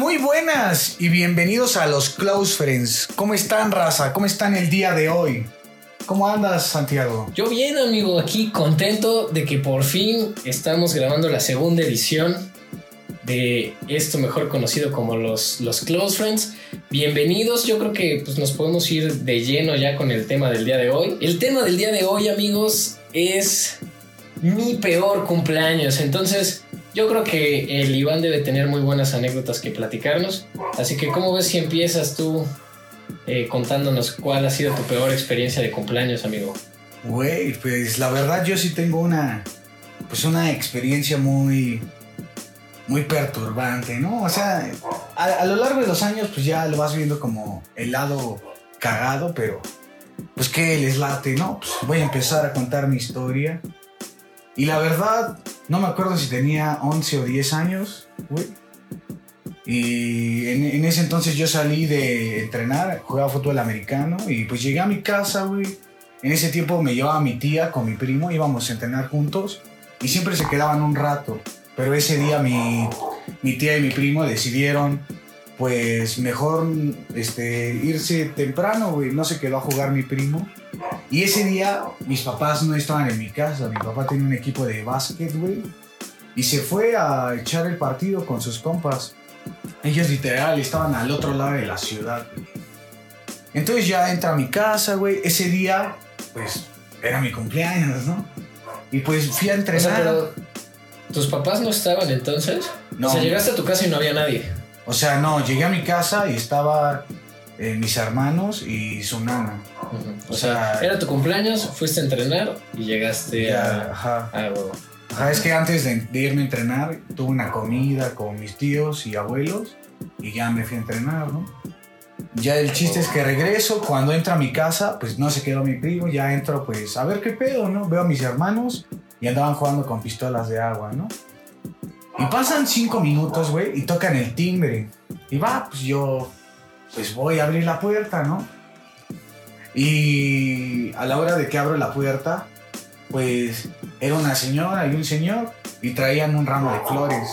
Muy buenas y bienvenidos a los Close Friends. ¿Cómo están, raza? ¿Cómo están el día de hoy? ¿Cómo andas, Santiago? Yo bien, amigo, aquí contento de que por fin estamos grabando la segunda edición de esto mejor conocido como los, los Close Friends. Bienvenidos, yo creo que pues, nos podemos ir de lleno ya con el tema del día de hoy. El tema del día de hoy, amigos, es mi peor cumpleaños. Entonces, yo creo que el Iván debe tener muy buenas anécdotas que platicarnos. Así que, ¿cómo ves si empiezas tú eh, contándonos cuál ha sido tu peor experiencia de cumpleaños, amigo? Güey, pues la verdad yo sí tengo una, pues una experiencia muy, muy perturbante, ¿no? O sea, a, lo largo de los años pues ya lo vas viendo como el lado cagado, pero pues que les late, ¿no? Pues voy a empezar a contar mi historia. Y la verdad, no me acuerdo si tenía 11 o 10 años, güey. Y en, ese entonces yo salí de entrenar, jugaba fútbol americano y pues llegué a mi casa, güey. En ese tiempo me llevaba mi tía con mi primo, íbamos a entrenar juntos y siempre se quedaban un rato. Pero ese día mi, mi tía y mi primo decidieron pues mejor este, irse temprano, güey. No se quedó a jugar mi primo. Y ese día mis papás no estaban en mi casa. Mi papá tenía un equipo de básquet, güey. Y se fue a echar el partido con sus compas. Ellos literal estaban al otro lado de la ciudad. Entonces ya entra a mi casa, güey. Ese día, pues, era mi cumpleaños, ¿no? Y pues fui a entrenar. ¿Tus papás no estaban entonces? No. O sea, llegaste a tu casa y no había nadie. O sea, no, llegué a mi casa y estaba eh, mis hermanos y su nana. o, sea, era tu cumpleaños, fuiste a entrenar y llegaste a, ajá. Ajá, es que antes de, irme a entrenar tuve una comida con mis tíos y abuelos y ya me fui a entrenar, ¿no? Ya el chiste es que regreso, cuando entro a mi casa, pues no se quedó mi primo, ya entro pues a ver qué pedo, ¿no? Veo a mis hermanos y andaban jugando con pistolas de agua, ¿no? Y pasan cinco minutos, güey, y tocan el timbre. Y va, pues yo, pues voy a abrir la puerta, ¿no? Y a la hora de que abro la puerta, pues era una señora y un señor y traían un ramo de flores.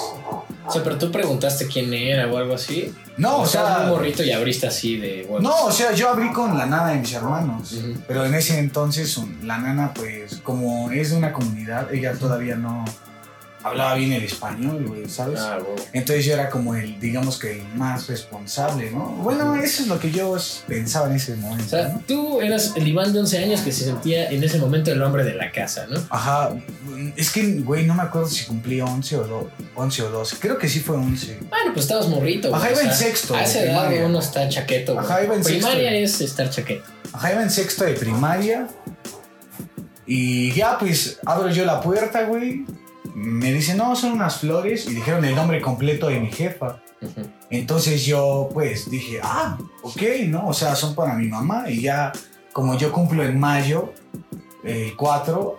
O sea, pero tú preguntaste quién era o algo así. No, o, sea. un morrito y abriste así de No, o sea, yo abrí con la nana de mis hermanos. Pero en ese entonces, la nana, pues, como es de una comunidad, ella todavía no hablaba bien el español, güey, ¿sabes? Ah, Entonces yo era como el, digamos que el más responsable, ¿no? Bueno, eso es lo que yo pensaba en ese momento. O sea, tú eras el Iván de 11 años que se sentía en ese momento el hombre de la casa, ¿no? Ajá. Es que, güey, no me acuerdo si cumplía 11 o, 11 o 12. Creo que sí fue 11. Bueno, pues estabas morrito. Ajá, iba en sexto. A esa edad uno está chaqueto. Güey. Ajá, iba en sexto. Primaria es estar chaqueto. Ajá, iba en sexto de primaria. Y ya, pues, abro yo la puerta, güey me dice, no, son unas flores y dijeron el nombre completo de mi jefa. Entonces yo pues dije, ah, ok, ¿no? O sea, son para mi mamá y ya como yo cumplo en mayo, el 4,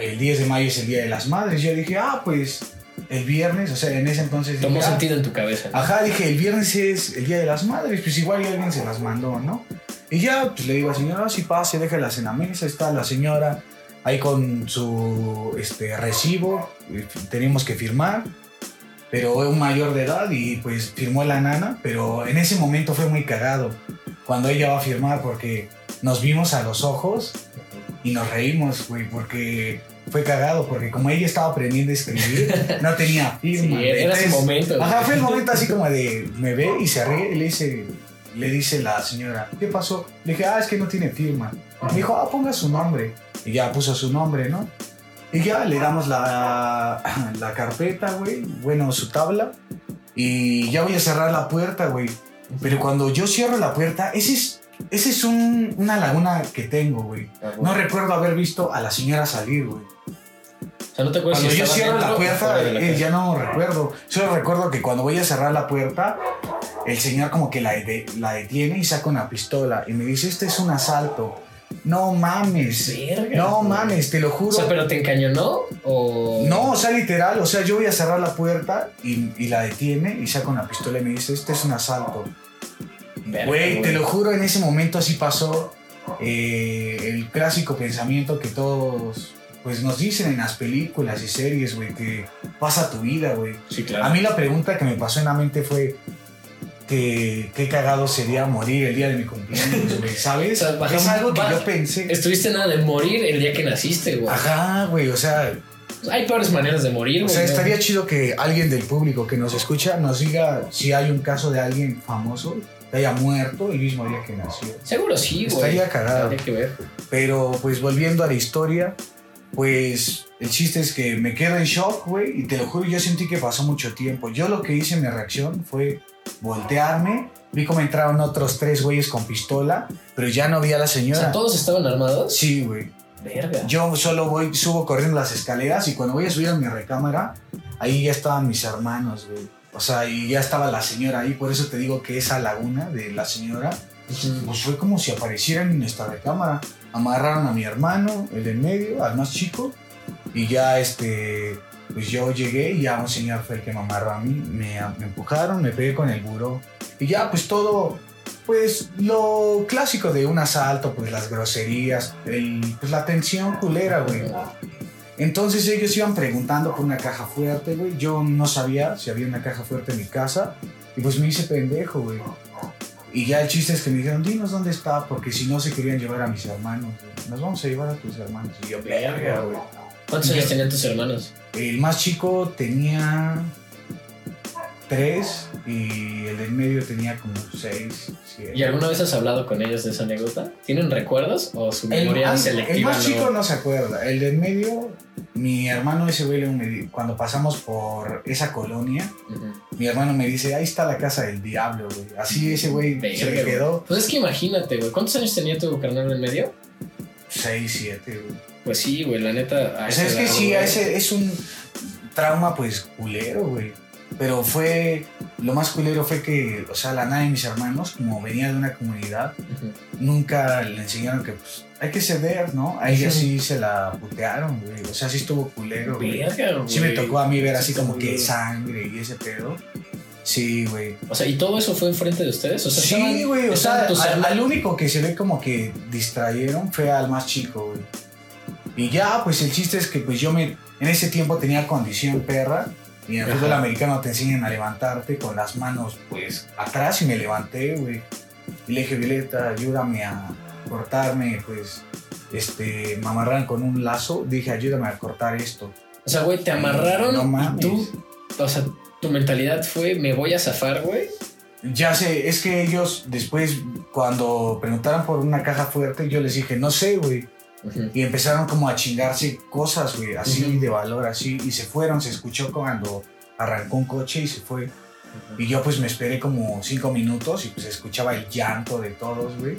el 10 de mayo es el Día de las Madres, yo dije, ah, pues el viernes, o sea, en ese entonces... Tomó ah, sentido en tu cabeza. Ajá, dije, el viernes es el Día de las Madres, pues igual alguien se las mandó, ¿no? Y ya, pues le digo, señora, si pase, déjalas en la mesa, está la señora ahí con su este, recibo, tenemos que firmar, pero es un mayor de edad y pues firmó la nana, pero en ese momento fue muy cagado cuando ella va a firmar porque nos vimos a los ojos y nos reímos, güey, porque fue cagado, porque como ella estaba aprendiendo a escribir, no tenía firma. Sí, era ese momento. Ajá, fue el momento así como de, me ve y se ríe y le dice, le dice la señora, ¿qué pasó? Le dije, ah, es que no tiene firma. Me dijo, ah, ponga su nombre. Y ya puso su nombre, ¿no? Y ya le damos la, la carpeta, güey, bueno, su tabla. Y ya voy a cerrar la puerta, güey. Pero cuando yo cierro la puerta, ese es, ese es un, una laguna que tengo, güey. No recuerdo haber visto a la señora salir, güey. O sea, ¿no te acuerdas cuando yo cierro la puerta, eh, ya no recuerdo. Solo recuerdo que cuando voy a cerrar la puerta, el señor como que la, la detiene y saca una pistola y me dice, este es un asalto. No mames. no mames, te lo juro. O sea, pero te encañonó o. No, o sea, literal. O sea, yo voy a cerrar la puerta y, la detiene y saca una pistola y me dice: Este es un asalto. Güey, te lo juro, en ese momento así pasó eh, el clásico pensamiento que todos pues nos dicen en las películas y series, güey, que pasa tu vida, güey. Sí, claro. A mí la pregunta que me pasó en la mente fue, que qué cagado sería morir el día de mi cumpleaños, güey, ¿sabes? O sea, bajamos- es algo que yo pensé. Estuviste nada de morir el día que naciste, güey. Ajá, güey, o sea, Hay peores maneras de morir, o güey. sea, ¿no? estaría chido que alguien del público que nos escucha nos diga si hay un caso de alguien famoso que haya muerto el mismo día que nació. Seguro sí, güey. Estaría cagado. Habría que ver. Pero pues volviendo a la historia, pues el chiste es que me quedo en shock, güey, y te lo juro, yo sentí que pasó mucho tiempo. Yo lo que hice, mi reacción fue voltearme, vi cómo entraron otros tres güeyes con pistola, pero ya no vi a la O señora. sea, ¿todos estaban armados? Sí, güey. Verga. Yo solo voy, subo corriendo las escaleras y cuando voy a subir a mi recámara, ahí ya estaban mis hermanos, güey. O sea, y ya estaba la señora ahí, por eso te digo que esa laguna de la señora, pues fue como si aparecieran en nuestra recámara. Amarraron a mi hermano, el del medio, al más chico, y ya este, pues yo llegué y ya un señor fue el que me amarró a mí, me, me empujaron, me pegué con el buró, y ya pues todo, pues lo clásico de un asalto, pues las groserías, el, pues la tensión culera, güey. Entonces ellos iban preguntando por una caja fuerte, güey. Yo no sabía si había una caja fuerte en mi casa. Y pues me hice pendejo, güey. Y ya el chiste es que me dijeron, dinos dónde está, porque si no se querían llevar a mis hermanos. Nos vamos a llevar a tus hermanos. Y yo, verga, güey. ¿Cuántos años tenían tus hermanos? El más chico tenía tres y el del medio tenía como seis, siete. ¿Y alguna vez has hablado con ellos de esa anécdota? ¿Tienen recuerdos o su El, memoria más- selectiva? el más no? chico no se acuerda. El del medio, mi hermano ese güey, cuando pasamos por esa colonia, mi hermano me dice, ahí está la casa del diablo, güey. Así ese güey se le quedó Pues es que imagínate, güey. ¿Cuántos años tenía tu carnal en medio? seis, siete, güey. Pues sí, güey, la neta. O sea, esa es que edad, sí, ese es un trauma, pues, culero, güey. Pero fue, lo más culero fue que, o sea, la nada de mis hermanos, como venía de una comunidad, nunca le enseñaron que, pues, hay que ceder, ¿no? A ella sí se la putearon, güey. O sea, sí estuvo culero, güey. Sí me tocó a mí ver así como que sangre y ese pedo. Sí, güey. O sea, ¿y todo eso fue enfrente de ustedes? O sea, Sí, güey. O sea, al, al único que se ve como que distrayeron fue al más chico, güey. Y ya, pues el chiste es que pues yo me... En ese tiempo tenía condición perra. Y en el fútbol americano te enseñan a levantarte con las manos, pues, atrás y me levanté, güey. Y le dije, Violeta, ayúdame a cortarme, pues, este, me amarraron con un lazo. Dije, ayúdame a cortar esto. O sea, güey, te amarraron No mames. tú. O sea, tu mentalidad fue: me voy a zafar, güey. Ya sé, es que ellos después, cuando preguntaron por una caja fuerte, yo les dije, no sé, güey. Y empezaron como a chingarse cosas, güey, así de valor, así. Y se fueron, se escuchó cuando arrancó un coche y se fue. Y yo pues me esperé como cinco minutos y pues escuchaba el llanto de todos, güey.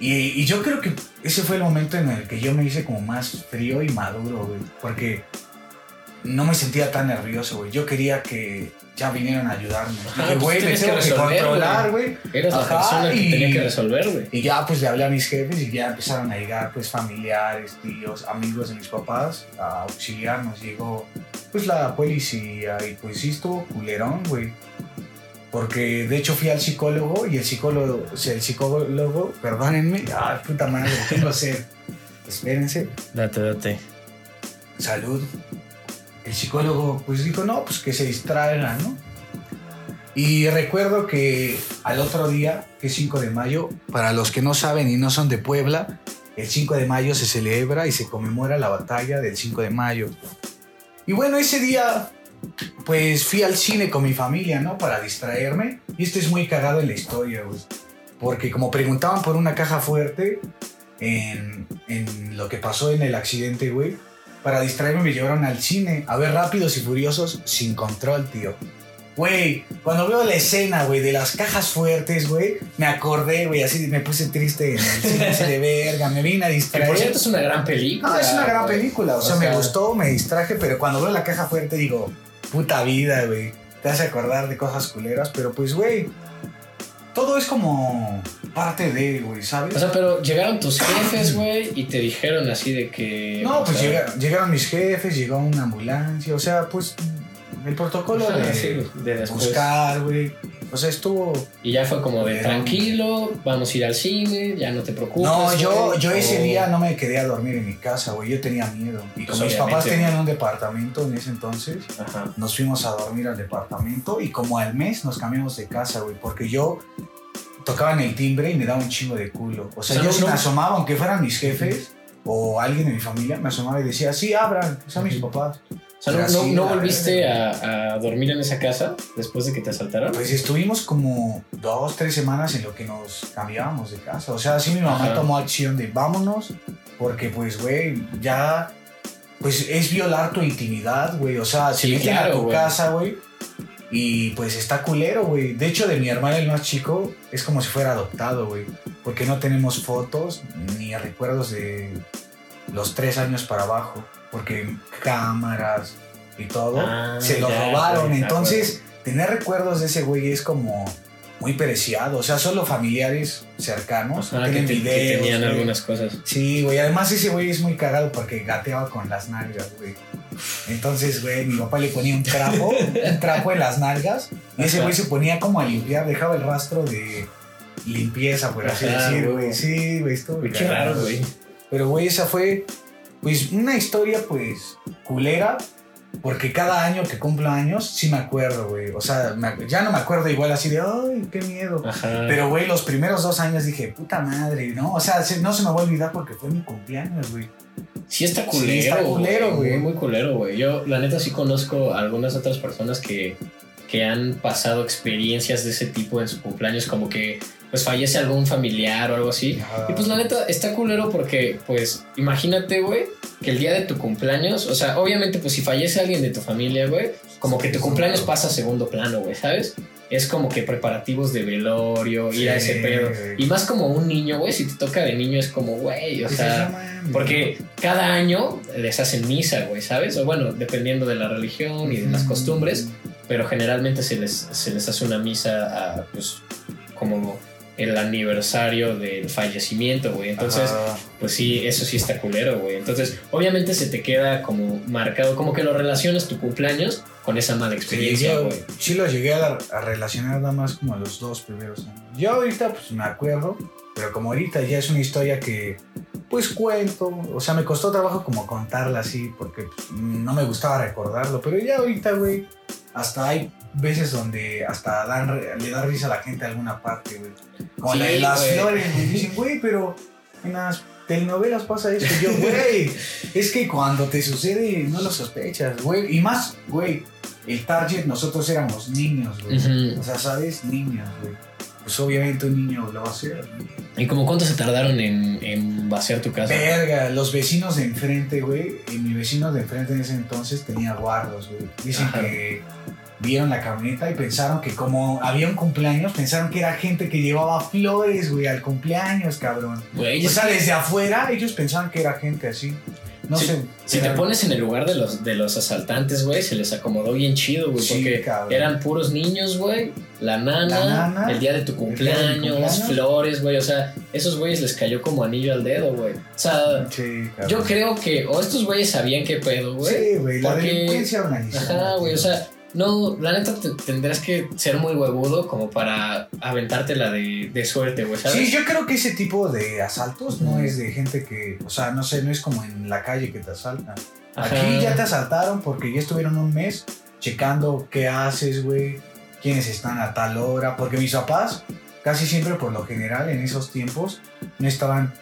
Y, y yo creo que ese fue el momento en el que yo me hice como más frío y maduro, güey. Porque no me sentía tan nervioso, güey. Yo quería que ya vinieran a ayudarme. Ajá, Dije, pues güey, que tengo que controlar, güey. Eras la persona que y- tenía que resolver, güey. Y ya pues le hablé a mis jefes y ya empezaron a llegar pues familiares, tíos, amigos de mis papás a auxiliarnos. Llegó pues la policía y pues sí estuvo culerón, güey. Porque de hecho fui al psicólogo y el psicólogo, o sea, el psicólogo, perdónenme, ah, puta madre, tengo sed. Espérense, Date, date. salud. El psicólogo pues dijo, no, pues que se distraigan, ¿no? Y recuerdo que al otro día, que es 5 de mayo, para los que no saben y no son de Puebla, el 5 de mayo se celebra y se conmemora la batalla del 5 de mayo. Y bueno, ese día pues fui al cine con mi familia, ¿no? Para distraerme. Y esto es muy cagado en la historia, güey. Porque como preguntaban por una caja fuerte en, en lo que pasó en el accidente, güey, para distraerme me llevaron al cine a ver Rápidos y Furiosos sin control, tío. Güey, cuando veo la escena, güey, de las cajas fuertes, güey, me acordé, güey, así me puse triste en el cine así de verga, me vine a Que distraer. por cierto es una gran película. No, es una gran güey. película. O sea, me gustó, me distraje, pero cuando veo la caja fuerte digo, puta vida, güey. Te hace acordar de cosas culeras, pero pues, güey, todo es como parte de, güey, ¿sabes? O sea, pero llegaron tus jefes, güey, y te dijeron así de que. no, pues sea, llegaron, llegaron mis jefes, llegó una ambulancia, o sea, pues el protocolo ajá, de sí, de buscar, güey. O sea, estuvo. Y ya fue como de tranquilo, vamos a ir al cine, ya no te preocupes. No, yo, yo ese o- día no me quedé a dormir en mi casa, güey. Yo tenía miedo. Y Pues como mis papás tenían un departamento en ese entonces, Ajá. nos fuimos a dormir al departamento y como al mes nos cambiamos de casa, güey. Porque yo tocaba en el timbre y me daba un chingo de culo. O sea, O sea, yo no- me no- asomaba, aunque fueran mis jefes o alguien de mi familia, me asomaba y decía, sí, abran, son mis papás. O sea, ¿no, volviste a, a dormir en esa casa después de que te asaltaron? Pues estuvimos como dos, tres semanas en lo que nos cambiábamos de casa. O sea, así mi mamá Ajá. tomó acción de vámonos, porque pues, güey, ya, pues es violar tu intimidad, güey. O sea, se Sí, meten claro, a tu casa, güey. Y pues está culero, güey. De hecho, de mi hermano el más chico, es como si fuera adoptado, güey. Porque no tenemos fotos ni recuerdos de los tres años para abajo. Porque cámaras y todo Ah, se lo ya, robaron. Entonces, tener recuerdos de ese güey es como muy preciado. O sea, solo familiares cercanos Ajá, que, videos. tenían güey. algunas cosas. Sí, güey. Además, ese güey es muy cagado porque gateaba con las nalgas, güey. Entonces, güey, mi papá le ponía un trapo, un trapo en las nalgas. Y ese güey se ponía como a limpiar, dejaba el rastro de limpieza, por así Ajá, decir, güey. güey. Sí, güey, estuvo Qué raro, güey. pero, güey, esa fue, pues, una historia, pues, culera. Porque cada año que cumplo años, sí me acuerdo, güey. O sea, me- ya no me acuerdo igual así de, ay, qué miedo. Ajá. Pero, güey, los primeros dos años dije, puta madre, ¿no? O sea, se- no se me va a olvidar porque fue mi cumpleaños, güey. Sí está Sí, culero, está culero, güey. Muy, muy culero, güey. Yo, la neta, sí conozco a algunas otras personas que, que han pasado experiencias de ese tipo en su cumpleaños, como que pues fallece algún familiar o algo así. Y pues la neta, está culero porque, pues, imagínate, güey, que el día de tu cumpleaños, o sea, obviamente, pues si fallece alguien de tu familia, güey, como que tu cumpleaños pasa a segundo plano, güey, ¿sabes? Es como que preparativos de velorio, ir a ese pedo. Y más como un niño, güey, si te toca de niño es como, güey, o sea... Porque cada año les hacen misa, güey, ¿sabes? O bueno, dependiendo de la religión y de las costumbres, pero generalmente se les, se les hace una misa a, pues, como el aniversario del fallecimiento, güey. Entonces, Ajá. pues sí, eso sí está culero, güey. Entonces, obviamente se te queda como marcado, como que lo relacionas tu cumpleaños con esa mala Sí, experiencia, güey. sí lo llegué a, a relacionar nada más como a los dos primeros años. Yo ahorita pues me acuerdo, pero como ahorita ya es una historia que pues cuento, o sea, me costó trabajo como contarla así porque pues, no me gustaba recordarlo, pero ya ahorita, güey, hasta hay veces donde hasta dan, le da risa a la gente a alguna parte, güey. Como Sí, la de las güey. flores, me dicen, güey, pero en las telenovelas pasa esto. Yo, güey, es que cuando te sucede no lo sospechas, güey. Y más, güey, el target, nosotros éramos niños, güey. O sea, ¿sabes? Niños, güey. Pues obviamente un niño lo va a hacer. ¿Y como cuánto se tardaron en, en vaciar tu casa? Verga, los vecinos de enfrente, güey. Y mi vecino de enfrente en ese entonces tenía guardos, güey. Dicen Ajá. que vieron la camioneta y pensaron que como había un cumpleaños, pensaron que era gente que llevaba flores, güey, al cumpleaños, cabrón. Güey, O sea, desde afuera ellos pensaban que era gente así. No Sí, sé. Si te pones en el lugar de los, de los asaltantes, güey, se les acomodó bien chido, güey. Sí, porque cabrón. eran puros niños, güey. La nana, La nana, el día de tu de cumpleaños, cumpleaños. flores, güey. O sea, esos güeyes les cayó como anillo al dedo, güey. O sea, Sí, yo creo que o estos güeyes sabían qué pedo, güey. Sí, güey, la delincuencia organizada. Ajá, güey. O sea, no, la neta te- tendrás que ser muy huevudo como para aventarte la de, de suerte, güey, ¿sabes? Sí, yo creo que ese tipo de asaltos no es de gente que, o sea, no sé, no es como en la calle que te asaltan. Ajá. Aquí ya te asaltaron porque ya estuvieron un mes checando qué haces, güey, quiénes están a tal hora, porque mis papás casi siempre por lo general en esos tiempos no estaban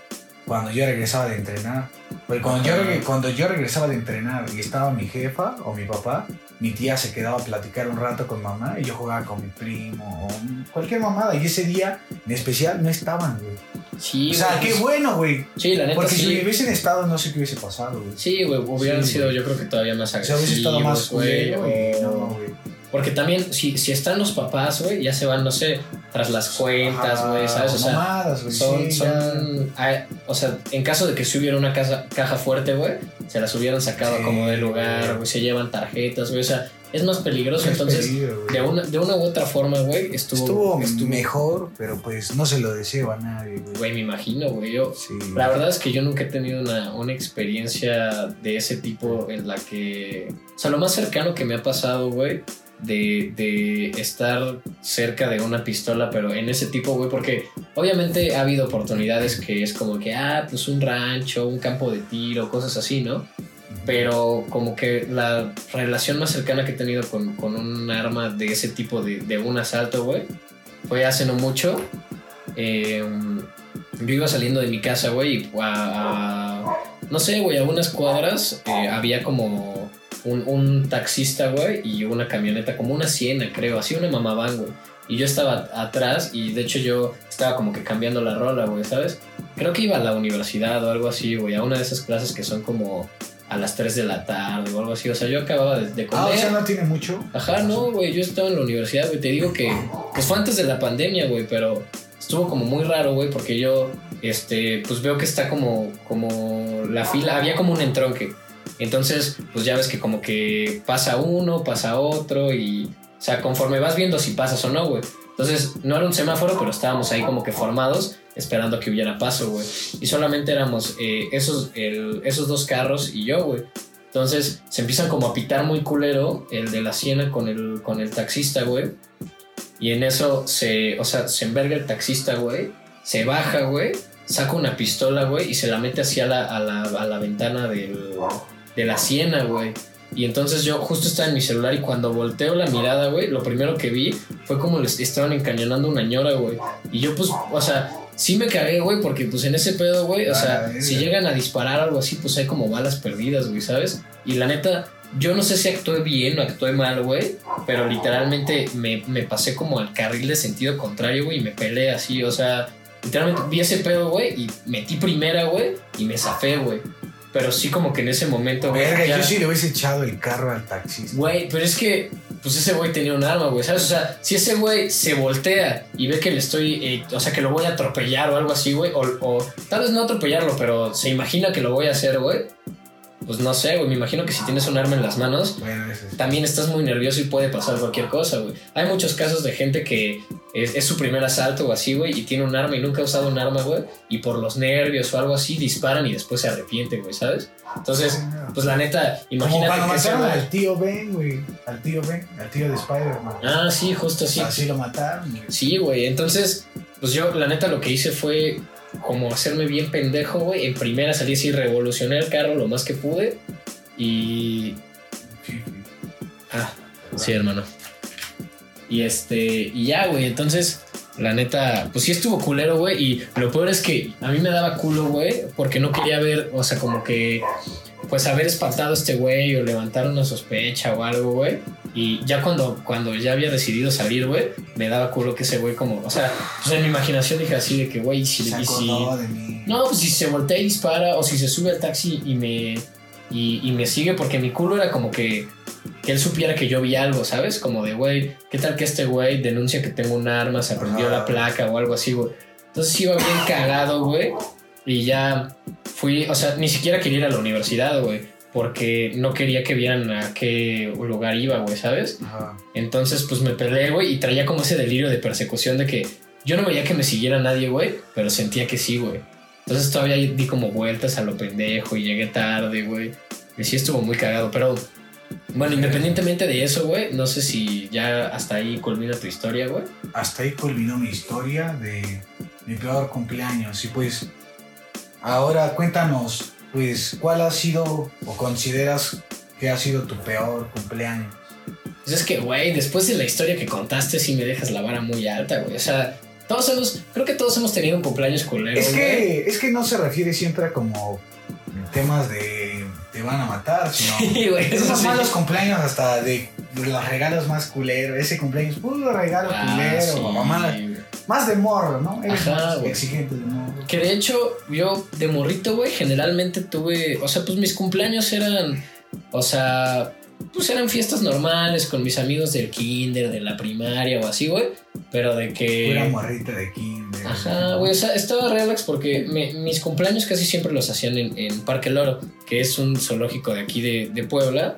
cuando yo regresaba de entrenar. Porque cuando yo, Ajá. cuando yo regresaba de entrenar y estaba mi jefa o mi papá, mi tía se quedaba a platicar un rato con mamá y yo jugaba con mi primo o cualquier mamada. Y ese día en especial no estaban, güey. Sí, O sea, güey, qué bueno, güey. Sí, la neta Porque si sí. hubiesen estado, no sé qué hubiese pasado, güey. Sí, güey, hubieran Sí, sido güey. yo creo que todavía más O sea, agresivos, hubiese estado más güey, no, güey. Porque también, si, si están los papás, güey, ya se van, no sé, tras las cuentas, güey, ¿sabes? O sea, mamadas, güey, son, sí, son, o sea, en caso de que si hubiera una casa, caja fuerte, güey, se las hubieran sacado Sí, como de lugar, güey. se llevan tarjetas, güey, o sea, es más peligroso, entonces, Peligro, de una, de una u otra forma, güey, estuvo, estuvo, mejor, pero pues no se lo deseo a nadie, güey. güey, me imagino, güey, yo, Sí. la verdad es que yo nunca he tenido una, una experiencia de ese tipo en la que, o sea, lo más cercano que me ha pasado, güey, de, de estar cerca de una pistola, pero en ese tipo, güey, porque obviamente ha habido oportunidades que es como que, ah, pues un rancho, un campo de tiro, cosas así, ¿no? Pero como que la relación más cercana que he tenido con, con un arma de ese tipo de, de un asalto, güey, fue hace no mucho. Eh, yo iba saliendo de mi casa, güey, y a, a- no sé, güey, a unas cuadras eh, había como un, un taxista, güey, y una camioneta, como una siena, creo, así una mamaván, güey. Y yo estaba atrás y de hecho yo estaba como que cambiando la rola, güey, ¿sabes? Creo que iba a la universidad o algo así, güey, a una de esas clases que son como a las 3 de la tarde o algo así. O sea, yo acababa de, de Ah, comer. o sea, no tiene mucho. Ajá, no, güey, yo estaba en la universidad, güey. Te digo que, pues fue antes de la pandemia, güey, pero estuvo como muy raro, güey, porque yo, este, pues veo que está como, como la fila, había como un entronque. Entonces, pues ya ves que como que pasa uno, pasa otro y, o sea, conforme vas viendo si pasas o no, güey. Entonces, no era un semáforo, pero estábamos ahí como que formados, esperando que hubiera paso, güey. Y solamente éramos eh, esos, esos dos carros y yo, güey. Entonces se empiezan como a pitar muy culero el de la siena con el, con el taxista, güey. Y en eso se, o sea, se enverga el taxista, güey. Se baja, güey. Saca una pistola, güey. Y se la mete hacia la, a, la, a la ventana del, de la siena, güey. Y entonces yo justo estaba en mi celular y cuando volteo la mirada, güey, lo primero que vi fue como les estaban encañonando una ñora, güey. Y yo pues, o sea, sí me cagué, güey, porque pues en ese pedo, güey, o sea, si llegan a disparar algo así, pues hay como balas perdidas, güey, ¿sabes? Y la neta, yo no sé si actué bien o actué mal, güey, pero literalmente me, me pasé como al carril de sentido contrario, güey, y me peleé así, o sea, literalmente vi ese pedo, güey, y metí primera, güey, y me zafé, güey. Pero sí como que en ese momento, güey, Verga, ya- yo sí le hubiese echado el carro al taxista. Güey, pero es que, pues ese güey tenía un arma, güey, ¿sabes? O sea, si ese güey se voltea y ve que le estoy, eh, o sea, que lo voy a atropellar o algo así, güey, o, o tal vez no atropellarlo, pero se imagina que lo voy a hacer, güey, pues no sé, güey, me imagino que si tienes un arma en las manos, Bueno, eso sí. también estás muy nervioso y puede pasar cualquier cosa, güey. Hay muchos casos de gente que es, es su primer asalto o así, güey, y tiene un arma y nunca ha usado un arma, güey, y por los nervios o algo así disparan y después se arrepienten, güey, ¿sabes? Entonces, pues la neta, Como imagínate cuando que mataron güey- al tío Ben, güey. Al tío Ben, al tío de Spider-Man. Ah, sí, justo así. Así lo mataron. güey. Sí, güey. Entonces, pues yo, la neta, lo que hice fue como hacerme bien pendejo, güey. En primera salí así, revolucioné el carro lo más que pude. Y. Ah, sí, hermano. Y este. Y ya, güey. Entonces, la neta, pues sí estuvo culero, güey. Y lo peor es que a mí me daba culo, güey. Porque no quería ver, o sea, como que. Pues haber espantado a este güey o levantar una sospecha o algo, güey. Y ya cuando, cuando ya había decidido salir, güey, me daba culo que ese güey como, o sea, pues en mi imaginación dije así de que, güey, si, Se si- no, pues si se voltea y dispara o si se sube al taxi y me, y, y me sigue, porque mi culo era como que, que él supiera que yo vi algo, ¿sabes? Como de, güey, ¿qué tal que este güey denuncia que tengo un arma, se aprendió Ajá. la placa o algo así, güey? Entonces iba bien cagado, güey, y ya fui, o sea, ni siquiera quería ir a la universidad, güey, porque no quería que vieran a qué lugar iba, güey, ¿sabes? Ajá. Entonces, pues me peleé, güey, y traía como ese delirio de persecución de que yo no veía que me siguiera nadie, güey, pero sentía que sí, güey. Entonces todavía di como vueltas a lo pendejo y llegué tarde, güey. Y sí estuvo muy cagado, pero bueno, independientemente de eso, güey, no sé si ya hasta ahí culmina tu historia, güey. Hasta ahí culminó mi historia de mi peor cumpleaños. Y pues, ahora cuéntanos, pues, ¿cuál ha sido o consideras que ha sido tu peor cumpleaños? Pues es que, güey, después de la historia que contaste, sí me dejas la vara muy alta, güey. O sea, todos hemos, creo que todos hemos tenido un cumpleaños culero, Es que, es que no se refiere siempre a como temas de te van a matar, sino Sí, güey, eso esos sí. malos cumpleaños hasta de los regalos más culeros. Ese cumpleaños, puro regalo Ah, culero, sí, mamá. Más de morro, ¿no? Eres Ajá, más exigente de morro. Que de hecho, yo de morrito, güey, generalmente tuve. O sea, pues mis cumpleaños eran. O sea, pues eran fiestas normales con mis amigos del kinder, de la primaria o así, güey. Pero de que. Pura morrita de kinder. Ajá, güey, o sea, estaba relax porque me- mis cumpleaños casi siempre los hacían en, en Parque Loro, que es un zoológico de aquí de, de Puebla.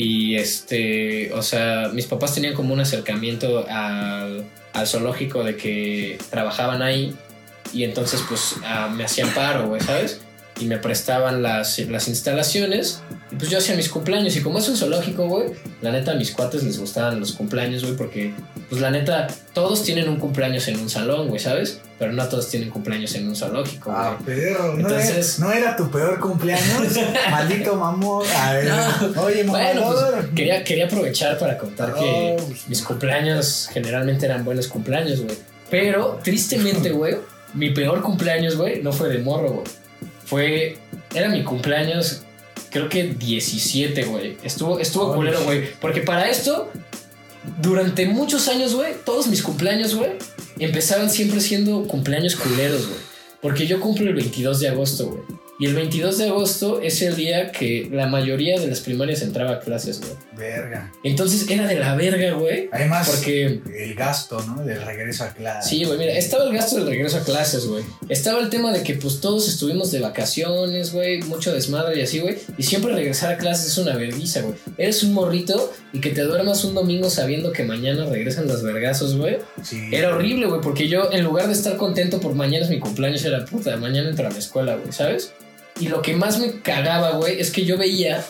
Y este, o sea, mis papás tenían como un acercamiento al, al zoológico de que trabajaban ahí y entonces pues ah, me hacían paro, güey, ¿sabes? Y me prestaban las, las instalaciones. Y pues yo hacía mis cumpleaños. Y como es un zoológico, güey, la neta a mis cuates les gustaban los cumpleaños, güey, porque, pues la neta, todos tienen un cumpleaños en un salón, güey, ¿sabes? Pero no todos tienen cumpleaños en un zoológico, güey. Ah. ¿No, Entonces- era, ¿No era tu peor cumpleaños? Maldito mamón. A ver. No. Oye, Bueno, mamador. pues quería, quería aprovechar para contar que Oh, pues, mis cumpleaños generalmente eran buenos cumpleaños, güey. Pero tristemente, güey, mi peor cumpleaños, güey, no fue de morro, güey. Fue. Era mi cumpleaños, creo que 17, güey. Estuvo, estuvo culero, güey. Porque para esto, durante muchos años, güey, todos mis cumpleaños, güey, empezaban siempre siendo cumpleaños culeros, güey. Porque yo cumplo el 22 de agosto, güey. Y el 22 de agosto es el día que la mayoría de las primarias entraba a clases, güey. Verga. Entonces era de la verga, güey. Además, Porque el gasto, ¿no? Del regreso a clase. Sí, güey, mira, estaba el gasto del regreso a clases, güey. Estaba el tema de que pues todos estuvimos de vacaciones, güey, mucho desmadre y así, güey. Y siempre regresar a clases es una vergüenza, güey. Eres un morrito y que te duermas un domingo sabiendo que mañana regresan los vergazos, güey. Sí. Era horrible, güey, porque yo en lugar de estar contento por mañana es mi cumpleaños, era puta, mañana entro a la escuela, güey, ¿sabes? Y lo que más me cagaba, güey, es que yo veía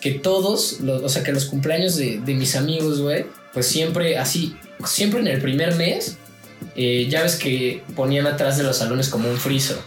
que todos, los, o sea, que los cumpleaños de, de mis amigos, güey, pues siempre así, siempre en el primer mes, eh, ya ves que ponían atrás de los salones como un friso.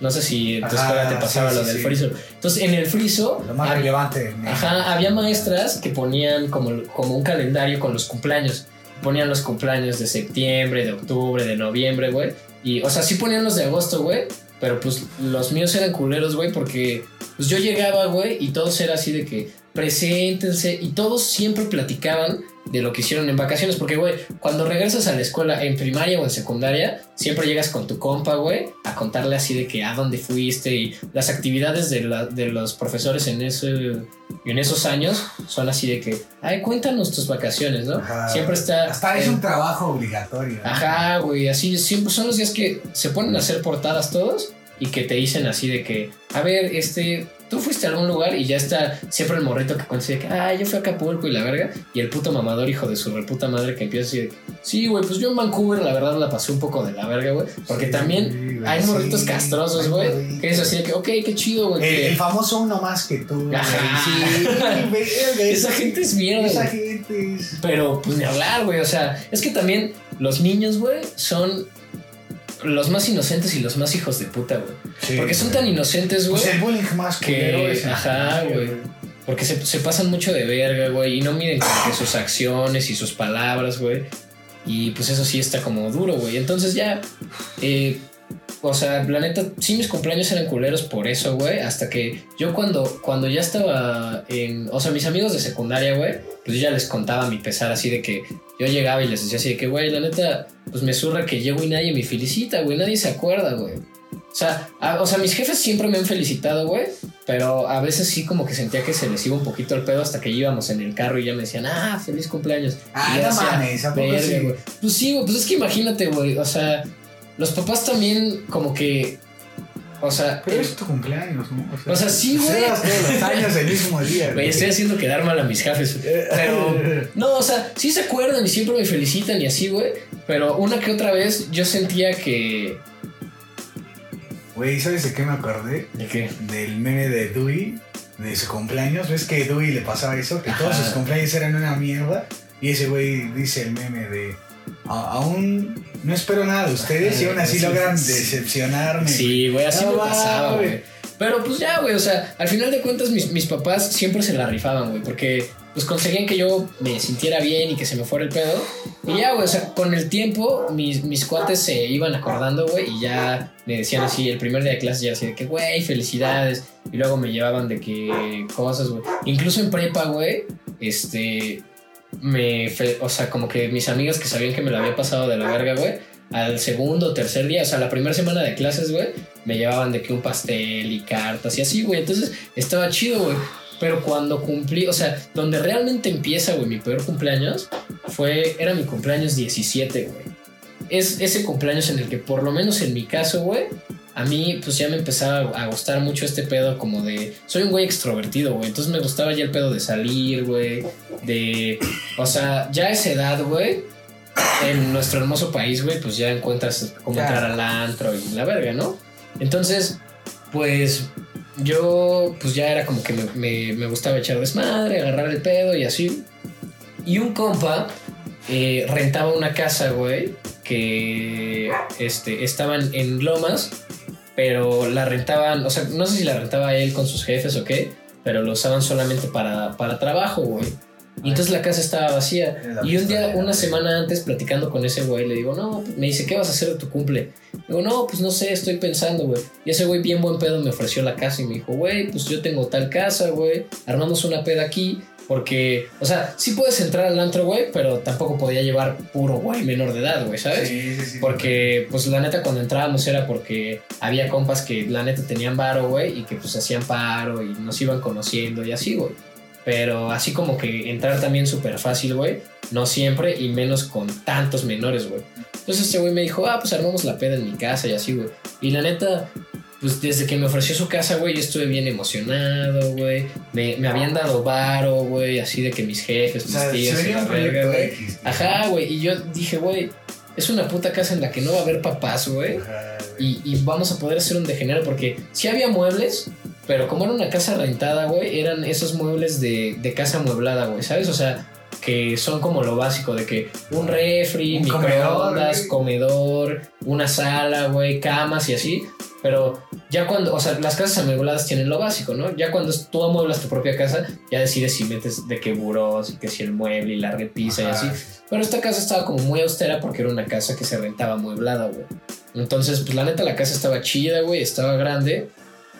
No sé si en tu escuela te pasaba sí, lo sí, del sí. friso. Entonces, en el friso, Lo más hab- relevante. Ajá, había maestras que ponían como, como un calendario con los cumpleaños. Ponían los cumpleaños de septiembre, de octubre, de noviembre, güey. Y, o sea, sí ponían los de agosto, güey. Pero pues los míos eran culeros, güey, porque pues yo llegaba, güey, y todos era así de que preséntense. Y todos siempre platicaban de lo que hicieron en vacaciones. Porque, güey, cuando regresas a la escuela en primaria o en secundaria, siempre llegas con tu compa, güey, a contarle así de que a dónde fuiste y las actividades de, la- de los profesores en ese en esos años son así de que, ay, cuéntanos tus vacaciones, ¿no? Ajá. Siempre está. Hasta es eh, un trabajo obligatorio. ¿no? Ajá, güey, así siempre son los días que se ponen a hacer portadas todos y que te dicen así de que, a ver, este, tú fuiste a algún lugar y ya está siempre el morrito que de que, ah, yo fui a Acapulco y la verga, y el puto mamador hijo de su reputa madre que empieza así de, sí, güey, pues yo en Vancouver la verdad la pasé un poco de la verga, güey, porque Sí, también hay morritos sí, castrosos, güey, que es así de que, ok, qué chido, güey. El, que- el famoso uno más que tú. güey. Ajá. Sí, Esa gente es mierda, Esa gente es. Pero pues ni hablar, güey. O sea, es que también los niños, güey, son los más inocentes y los más hijos de puta, güey. Sí, Porque son tan inocentes, güey. Pues el bullying más que, es ajá, güey. Porque se, se pasan mucho de verga, güey. Y no miden como que sus acciones y sus palabras, güey. Y pues eso sí está como duro, güey. Entonces ya. eh, o sea, la neta, sí mis cumpleaños eran culeros por eso, güey. Hasta que yo cuando, cuando ya estaba en... O sea, mis amigos de secundaria, güey, pues yo ya les contaba mi pesar así de que yo llegaba y les decía así de que, güey, la neta, pues me zurra que llego y nadie me felicita, güey. Nadie se acuerda, güey. O sea, a- o sea, mis jefes siempre me han felicitado, güey. Pero a veces sí como que sentía que se les iba un poquito el pedo hasta que íbamos en el carro y ya me decían, ah, feliz cumpleaños. Ah, Y no decía, mames, ¿a poco "Verga, sí?" güey". Pues sí, güey, pues es que imagínate, güey. O sea, los papás también como que... O sea, Pero eh, es tu cumpleaños, ¿no? O sea, sí, güey. todos los años el mismo día. güey, estoy haciendo quedar mal a mis jefes. Pero... No, o sea, sí se acuerdan y siempre me felicitan y así, güey. Pero una que otra vez yo sentía que... Güey, ¿sabes de qué me acordé? ¿De qué? Del meme de Dewey, de su cumpleaños. ¿Ves que Dewey le pasaba eso? Que todos sus cumpleaños eran una mierda. Y ese güey dice el meme de. "A- Aún no espero nada de ustedes y aún así Sí, logran decepcionarme. Sí, güey, así No me va, pasaba, güey. güey. Pero pues ya, güey, o sea, al final de cuentas mis, mis papás siempre se la rifaban, güey, porque pues conseguían que yo me sintiera bien y que se me fuera el pedo. Y ya, güey, o sea, con el tiempo mis, mis cuates se iban acordando, güey, y ya me decían así, el primer día de clase ya así de que, güey, felicidades. Y luego me llevaban de que cosas, güey. Incluso en prepa, güey, este, me, o sea, como que mis amigas que sabían que me lo había pasado de la verga, güey, al segundo o tercer día, o sea, la primera semana de clases, güey, me llevaban de que un pastel y cartas y así, güey. Entonces estaba chido, güey. Pero cuando cumplí, o sea, donde realmente empieza, güey, mi peor cumpleaños, fue, era mi cumpleaños 17, güey. Es ese cumpleaños en el que, por lo menos en mi caso, güey, a mí, pues ya me empezaba a gustar mucho este pedo como de... Soy un güey extrovertido, güey. Entonces me gustaba ya el pedo de salir, güey. De... O sea, ya a esa edad, güey. En nuestro hermoso país, güey, pues ya encuentras cómo Ya. entrar al antro y la verga, ¿no? Entonces, pues yo pues ya era como que me, me- me gustaba echar desmadre, agarrar el pedo y así. Y un compa eh, rentaba una casa, güey, que este, estaban en Lomas, pero la rentaban, o sea, no sé si la rentaba él con sus jefes o qué, pero lo usaban solamente para, para trabajo, güey. Y entonces la casa estaba vacía. Y un día, una semana antes, platicando con ese güey, le digo, no, me dice, ¿qué vas a hacer de tu cumple? Digo, no, pues no sé, estoy pensando, güey. Y ese güey, bien buen pedo, me ofreció la casa y me dijo, güey, pues yo tengo tal casa, güey, armamos una peda aquí. Porque, o sea, sí puedes entrar al antro, güey, pero tampoco podía llevar puro güey menor de edad, güey, ¿sabes? Sí, sí, sí. Porque, pues la neta, cuando entrábamos era porque había compas que la neta tenían varo, güey, y que pues hacían paro y nos iban conociendo y así, güey. Pero así como que entrar también súper fácil, güey, no siempre y menos con tantos menores, güey. Entonces este güey me dijo, ah, pues armamos la peda en mi casa y así, güey. Y la neta, pues desde que me ofreció su casa, güey, yo estuve bien emocionado, güey. Me, me habían dado varo, güey, así de que mis jefes, O mis sea, tíos, se la verga, güey. Ajá, güey. Y yo dije, güey, es una puta casa en la que no va a haber papás, güey. Y, y vamos a poder hacer un degenero porque sí había muebles, pero como era una casa rentada, güey, eran esos muebles de, de casa amueblada, güey, ¿sabes? O sea, que son como lo básico de que un refri, Un microondas, comedor, comedor, una sala, güey, camas y así. Pero ya cuando, o sea, las casas amuebladas tienen lo básico, ¿no? Ya cuando tú amueblas tu propia casa, ya decides si metes de qué burós y que si el mueble y la repisa y así. Pero esta casa estaba como muy austera porque era una casa que se rentaba amueblada, güey. Entonces, pues la neta, la casa estaba chida, güey, estaba grande.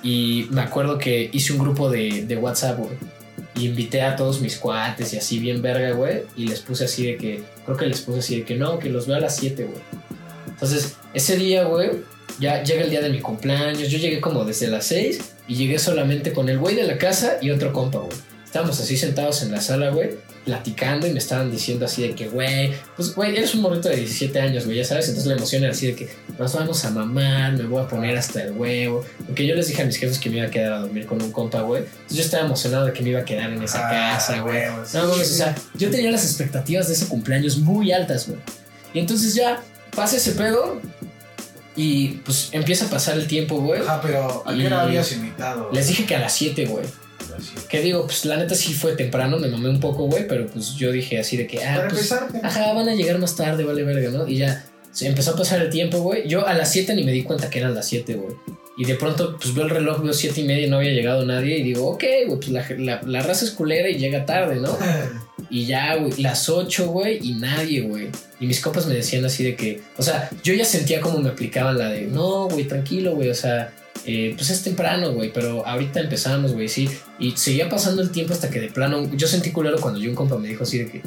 Y me acuerdo que hice un grupo de, de WhatsApp, güey. Y invité a todos mis cuates y así bien verga, güey. Y les puse así de que, creo que les puse así de que no, que los veo a las 7, güey. Entonces, ese día, güey, ya llega el día de mi cumpleaños. Yo llegué como desde las 6 y llegué solamente con el güey de la casa y otro compa, güey. Estábamos así sentados en la sala, güey, platicando y me estaban diciendo así de que, güey, pues, güey, eres un morrito de 17 años, güey, ya sabes. Entonces la emoción era así de que nos vamos a mamar, me voy a poner hasta el huevo. Porque yo les dije a mis jefes que me iba a quedar a dormir con un compa, güey. Entonces yo estaba emocionado de que me iba a quedar en esa Ah, casa, güey. No, mames, o sea, yo tenía las expectativas de ese cumpleaños muy altas, güey. Y entonces ya pasa ese pedo y pues empieza a pasar el tiempo, güey. Ajá, pero ¿a qué hora habías invitado? Les dije que a las 7, güey. Que digo, pues la neta sí fue temprano, me mamé un poco, güey, pero pues yo dije así de que, ah, Para pues, empezar, ajá, van a llegar más tarde, vale verga, ¿no? Y ya se empezó a pasar el tiempo, güey. Yo a las 7 ni me di cuenta que eran las 7, güey. Y de pronto, pues veo el reloj, veo 7 y media y no había llegado nadie. Y digo, ok, güey, pues la, la- la raza es culera y llega tarde, ¿no? Y ya, güey, las 8, güey, y nadie, güey. Y mis copas me decían así de que, o sea, yo ya sentía como me aplicaban la de, no, güey, tranquilo, güey, o sea, eh, pues es temprano, güey, pero ahorita empezamos, güey, sí. Y seguía pasando el tiempo hasta que de plano, yo sentí culero cuando yo un compa me dijo así de que,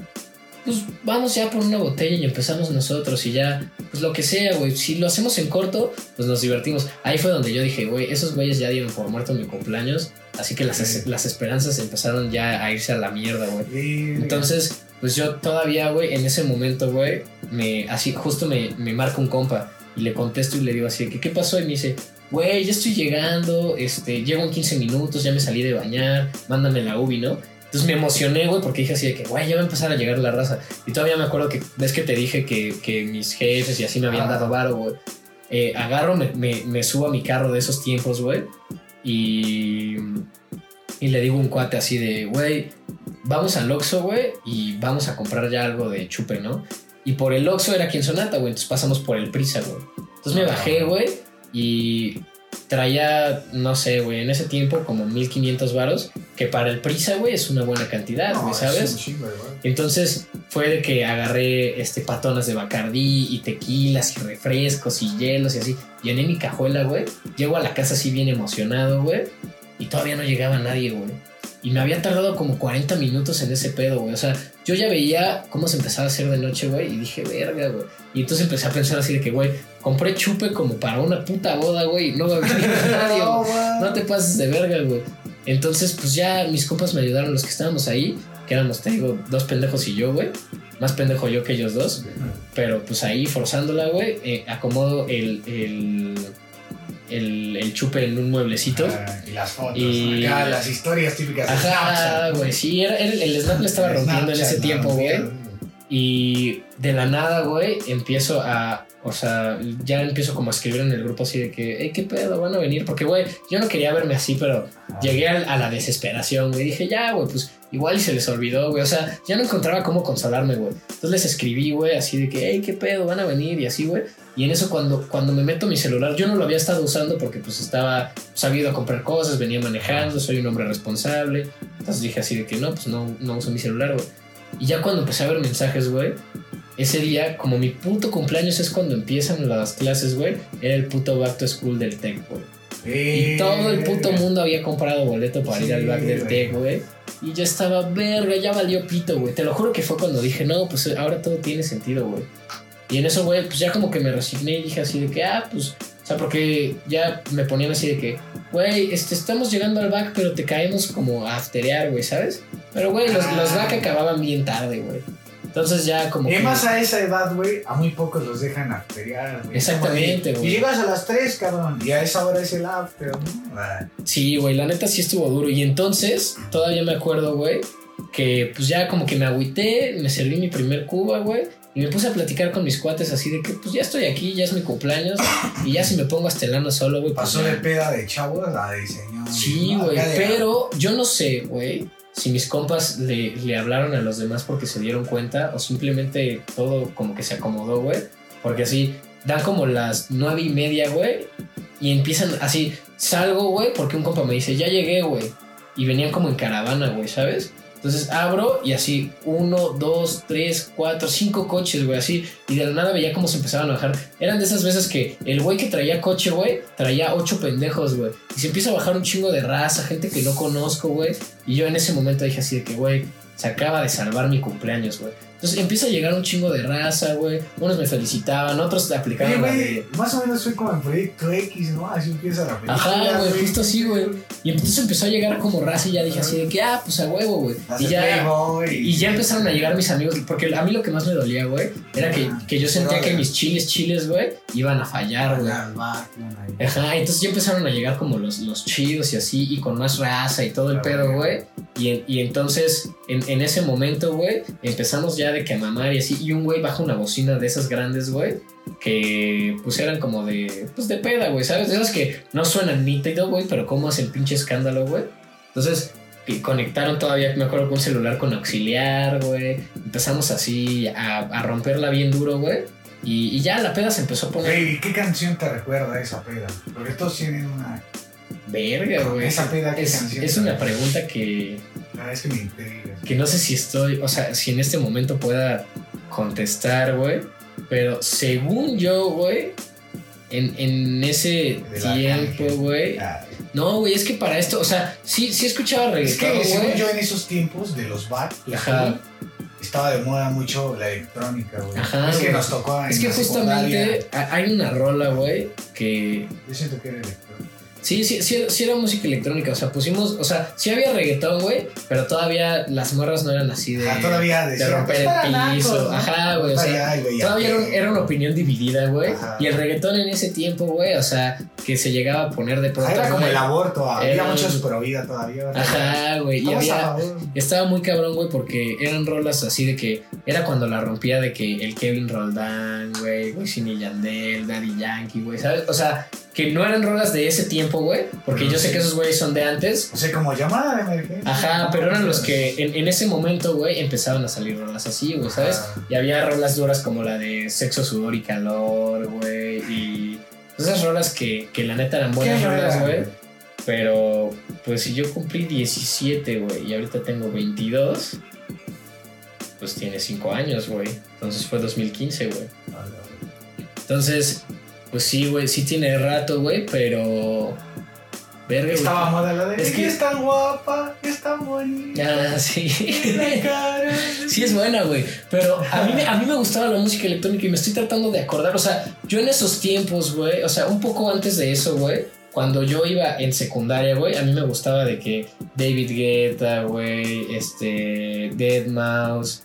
pues vamos ya por una botella y empezamos nosotros y ya, pues lo que sea, güey, si lo hacemos en corto, pues nos divertimos. Ahí fue donde yo dije, güey, esos güeyes ya dieron por muerto mi cumpleaños, así que las, Sí. las esperanzas empezaron ya a irse a la mierda, güey. Entonces, pues yo todavía, güey, en ese momento, güey, me, así justo me, me marca un compa y le contesto y le digo así, que, ¿qué pasó? Y me dice, güey, ya estoy llegando, este, llego en 15 minutos, ya me salí de bañar, mándame la UBI, ¿no? Entonces me emocioné, güey, porque dije así de que, güey, ya va a empezar a llegar la raza. Y todavía me acuerdo que, ves que te dije que, que mis jefes y así me habían Ah. dado varo, güey. Eh, agarro, me, me, me subo a mi carro de esos tiempos, güey, y, y le digo a un cuate así de, güey, vamos al Oxxo, güey, y vamos a comprar ya algo de chupe, ¿no? Y por el Oxxo era aquí en Sonata, güey, entonces pasamos por el Prisa, güey. Entonces me Ah. bajé, güey, y traía, no sé, güey, en ese tiempo como 1500 varos, que para el Prisa, güey, es una buena cantidad, güey, ¿sabes? Entonces fue de que agarré este, patonas de Bacardí y tequilas y refrescos y hielos y así. Llené mi cajuela, güey. Llego a la casa así bien emocionado, güey. Y todavía no llegaba nadie, güey. Y me había tardado como 40 minutos en ese pedo, güey. O sea, yo ya veía cómo se empezaba a hacer de noche, güey. Y dije, verga, güey. Y entonces empecé a pensar así de que, güey, compré chupe como para una puta boda, güey. No va a venir nadie, No. No te pases de verga, güey. Entonces, pues ya mis compas me ayudaron, los que estábamos ahí, que éramos, te digo, dos pendejos y yo, güey. Más pendejo yo que ellos dos. Pero pues ahí forzándola, güey, eh, acomodo el, el, el, el chupe en un mueblecito. Ah, y las fotos. Y- Acá, las historias típicas de Ajá, güey, sí, era, el, el Snap le estaba rompiendo en ese tiempo, güey. Y de la nada, güey, empiezo a. O sea, ya empiezo como a escribir en el grupo así de que, hey, ¿qué pedo? Van a venir. Porque, güey, yo no quería verme así, pero llegué a, a la desesperación, güey. Dije, ya, güey, pues igual y se les olvidó, güey. O sea, ya no encontraba cómo consolarme, güey. Entonces les escribí, güey, así de que, hey, ¿qué pedo? Van a venir y así, güey. Y en eso cuando, cuando me meto mi celular, yo no lo había estado usando porque pues estaba sabido a comprar cosas, venía manejando, soy un hombre responsable. Entonces dije así de que no, pues no, no uso mi celular, güey. Y ya cuando empecé a ver mensajes, güey, ese día, como mi puto cumpleaños es cuando empiezan las clases, güey, era el puto back to school del TEC, güey. Y todo el puto mundo había comprado boleto para ir al back del TEC, güey. Y ya estaba, verga, ya valió pito, güey. Te lo juro que fue cuando dije, no, pues ahora todo tiene sentido, güey. Y en eso, güey, pues ya como que me resigné y dije así de que, ah, pues, o sea, porque ya me ponían así de que, güey, este, estamos llegando al back, pero te caemos como a afterear, güey, ¿sabes? Pero, güey, los, los back acababan bien tarde, güey. Entonces ya como Y que... más a esa edad, güey, a muy pocos los dejan afterear, güey. Exactamente, güey. Y llegas a las 3, cabrón. Y a esa hora es el after, ¿no? Sí, güey, la neta sí estuvo duro. Y entonces, todavía me acuerdo, güey, que pues ya como que me agüité, me serví mi primer cuba, güey. Y me puse a platicar con mis cuates así de que pues ya estoy aquí, ya es mi cumpleaños. Y ya si me pongo hasta el ano solo, güey. pues Pasó de peda de chavos a de señor. Sí, güey, pero yo no sé, güey, si mis compas le, le hablaron a los demás porque se dieron cuenta o simplemente todo como que se acomodó, güey. Porque así dan como las nueve y media, güey, y empiezan así, salgo, güey, porque un compa me dice, ya llegué, güey. Y venían como en caravana, güey, ¿sabes? Entonces abro y así, uno, dos, tres, cuatro, cinco coches, güey, así. Y de la nada veía cómo se empezaban a bajar. Eran de esas veces que el güey que traía coche, güey, traía ocho pendejos, güey. Y se empieza a bajar un chingo de raza, gente que no conozco, güey. Y yo en ese momento dije así de que, güey, se acaba de salvar mi cumpleaños, güey. Entonces empieza a llegar un chingo de raza, güey. Unos me felicitaban, otros te aplicaban güey, de... más o menos fue como en Proyecto X, ¿no? Así empieza la película. Ajá, güey, justo así, güey. Y entonces empezó a llegar como raza y ya dije así de que, ah, pues a huevo, güey. Y ya... Playboy. Y ya empezaron a llegar mis amigos, porque a mí lo que más me dolía, güey, era que, que yo sentía que mis chiles, chiles, güey, iban a fallar, güey. Ajá, entonces ya empezaron a llegar como los, los chidos y así, y con más raza y todo el pedo, güey. Y, y entonces, en, en ese momento, güey, empezamos ya de que a mamar y así, y un güey baja una bocina de esas grandes, güey, que pues eran como de, pues de peda, güey, ¿sabes? De esas que no suenan nítido, güey, pero cómo hacen pinche escándalo, güey. Entonces, que conectaron todavía, me acuerdo, con un celular con auxiliar, güey. Empezamos así a, a romperla bien duro, güey. Y, y ya la peda se empezó a poner Güey, ¿qué canción te recuerda a esa peda? Porque todos tienen una. verga, güey. Esa peda, ¿qué Es, canción es una pregunta que, Verdad es que me intriga. que no sé si estoy, o sea, si en este momento pueda contestar, güey. Pero según yo, güey, en, en ese tiempo, güey. Ah, No, güey, es que para esto, o sea, sí, sí escuchaba Es reggaetón, que según yo en esos tiempos de los back, Ajá. estaba de moda mucho la electrónica, güey. Ajá, Es que nos tocó en Es que justamente ha- hay una rola, güey, que Yo siento que era electrónica. Sí, sí, sí, sí era música electrónica. O sea, pusimos, o sea, sí había reggaetón, güey, pero todavía las morras no eran así de, Ajá, todavía de decía, romper "Es para el nacos", piso. Ajá, güey. O sea, Ay, güey, todavía era, un- que- era una opinión dividida, güey. Ajá. Y el reggaetón en ese tiempo, güey, o sea, que se llegaba a poner de Ah, pronto. Era como el aborto, había Era- muchos pro vida todavía. ¿verdad? Ajá, güey. Y había. Estaba muy cabrón, güey, porque eran rolas así de que era cuando la rompía de que el Kevin Roldán, güey, Wisin y Yandel, Daddy Yankee, güey, ¿sabes? O sea, que no eran rolas de ese tiempo, güey, porque yo sé que esos güeyes son de antes. O sea, como llamada de emergencia. Ajá, pero eran los que en, en ese momento, güey, empezaban a salir rolas así, güey, ¿sabes? Y había rolas duras como la de Sexo, Sudor y Calor, güey, y esas rolas que, que la neta eran buenas ¿Qué rolas, rola? güey. Pero, pues si yo cumplí 17, güey, y ahorita tengo 22, pues tiene 5 años, güey. Entonces fue 2015, güey. Entonces, pues sí, güey, sí tiene rato, güey, pero... Verga, güey. Estaba moda la de. Es que- es tan guapa, es tan bonita. Ah, sí. la cara". Sí es buena, güey. Pero a mí, a mí me gustaba la música electrónica y me estoy tratando de acordar. O sea, yo en esos tiempos, güey, o sea, un poco antes de eso, güey, cuando yo iba en secundaria, güey, a mí me gustaba de que David Guetta, güey, este, Dead Mouse,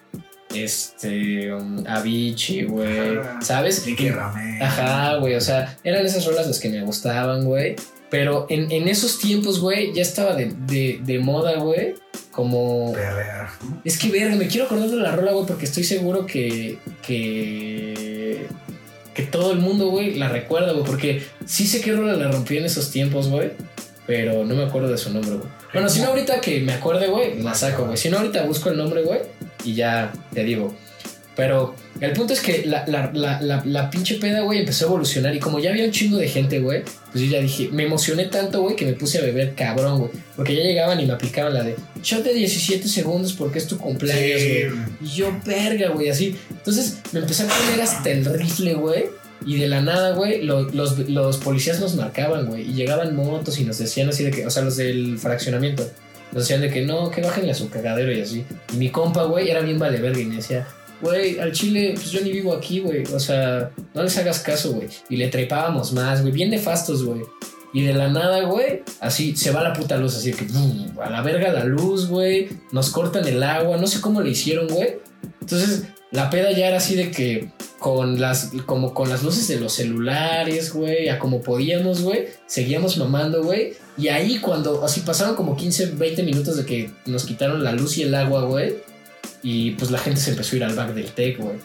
este, um, Avicii, güey. ¿sabes? Nicky Ramel. Ajá, güey, o sea, eran esas rolas las que me gustaban, güey. Pero en, en esos tiempos, güey, ya estaba de, de, de moda, güey. como... Perrear. Es que verga, me quiero acordar de la rola, güey, porque estoy seguro que. que. que todo el mundo, güey, la recuerda, güey. Porque sí sé qué rola la rompí en esos tiempos, güey. Pero no me acuerdo de su nombre, güey. Bueno, si no ahorita que me acuerde, güey, la saco, güey. Si no ahorita busco el nombre, güey, y ya te digo. Pero el punto es que la, la, la, la, pinche peda, güey, empezó a evolucionar. Y como ya había un chingo de gente, güey, pues yo ya dije, me emocioné tanto, güey, que me puse a beber cabrón, güey. Porque ya llegaban y me aplicaban la de shot de 17 segundos porque es tu cumpleaños, Sí, güey. Y yo, verga, güey, así. Entonces me empecé a poner hasta el rifle, güey. Y de la nada, güey, lo- los, los policías nos marcaban, güey. Y llegaban motos y nos decían así de que, o sea, los del fraccionamiento. Nos decían de que no, que bájenle a su cagadero y así. Y mi compa, güey, era bien vale verga y me decía, güey, al chile, pues yo ni vivo aquí, güey. O sea, no les hagas caso, güey. Y le trepábamos más, güey, bien nefastos, güey. Y de la nada, güey, así se va la puta luz, así que a la verga la luz, güey. Nos cortan el agua, no sé cómo le hicieron, güey. Entonces, la peda ya era así de que con las como con las luces de los celulares, güey, a como podíamos, güey, seguíamos mamando, güey. Y ahí cuando así pasaron como 15, 20 minutos de que nos quitaron la luz y el agua, güey, y pues la gente se empezó a ir al back del tech, güey.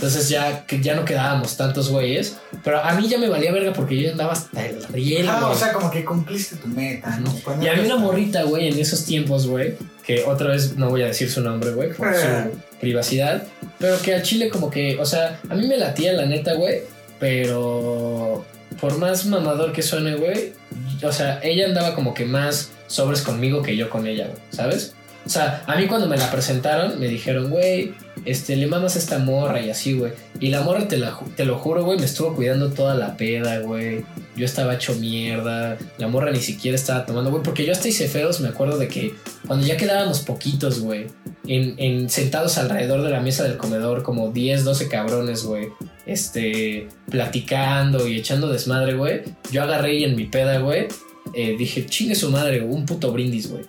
Entonces ya que ya no quedábamos tantos güeyes, pero a mí ya me valía verga porque yo andaba hasta el riel, Ah, güey. o sea, como que cumpliste tu meta, ¿no? Y había una morrita, güey, en esos tiempos, güey, que otra vez no voy a decir su nombre, güey, por Eh. su privacidad, pero que al chile como que, o sea, a mí me latía la neta, güey, pero por más mamador que suene, güey, o sea, ella andaba como que más sobres conmigo que yo con ella, güey, ¿sabes? O sea, a mí cuando me la presentaron me dijeron, güey, este, le mamas a esta morra y así, güey. Y la morra, te, la, te lo juro, güey, me estuvo cuidando toda la peda, güey. Yo estaba hecho mierda. La morra ni siquiera estaba tomando, güey. Porque yo hasta hice feos, me acuerdo de que cuando ya quedábamos poquitos, güey, en, en sentados alrededor de la mesa del comedor, como 10, 12 cabrones, güey, este, platicando y echando desmadre, güey. Yo agarré y en mi peda, güey, eh, dije, chingue su madre, un puto brindis, güey.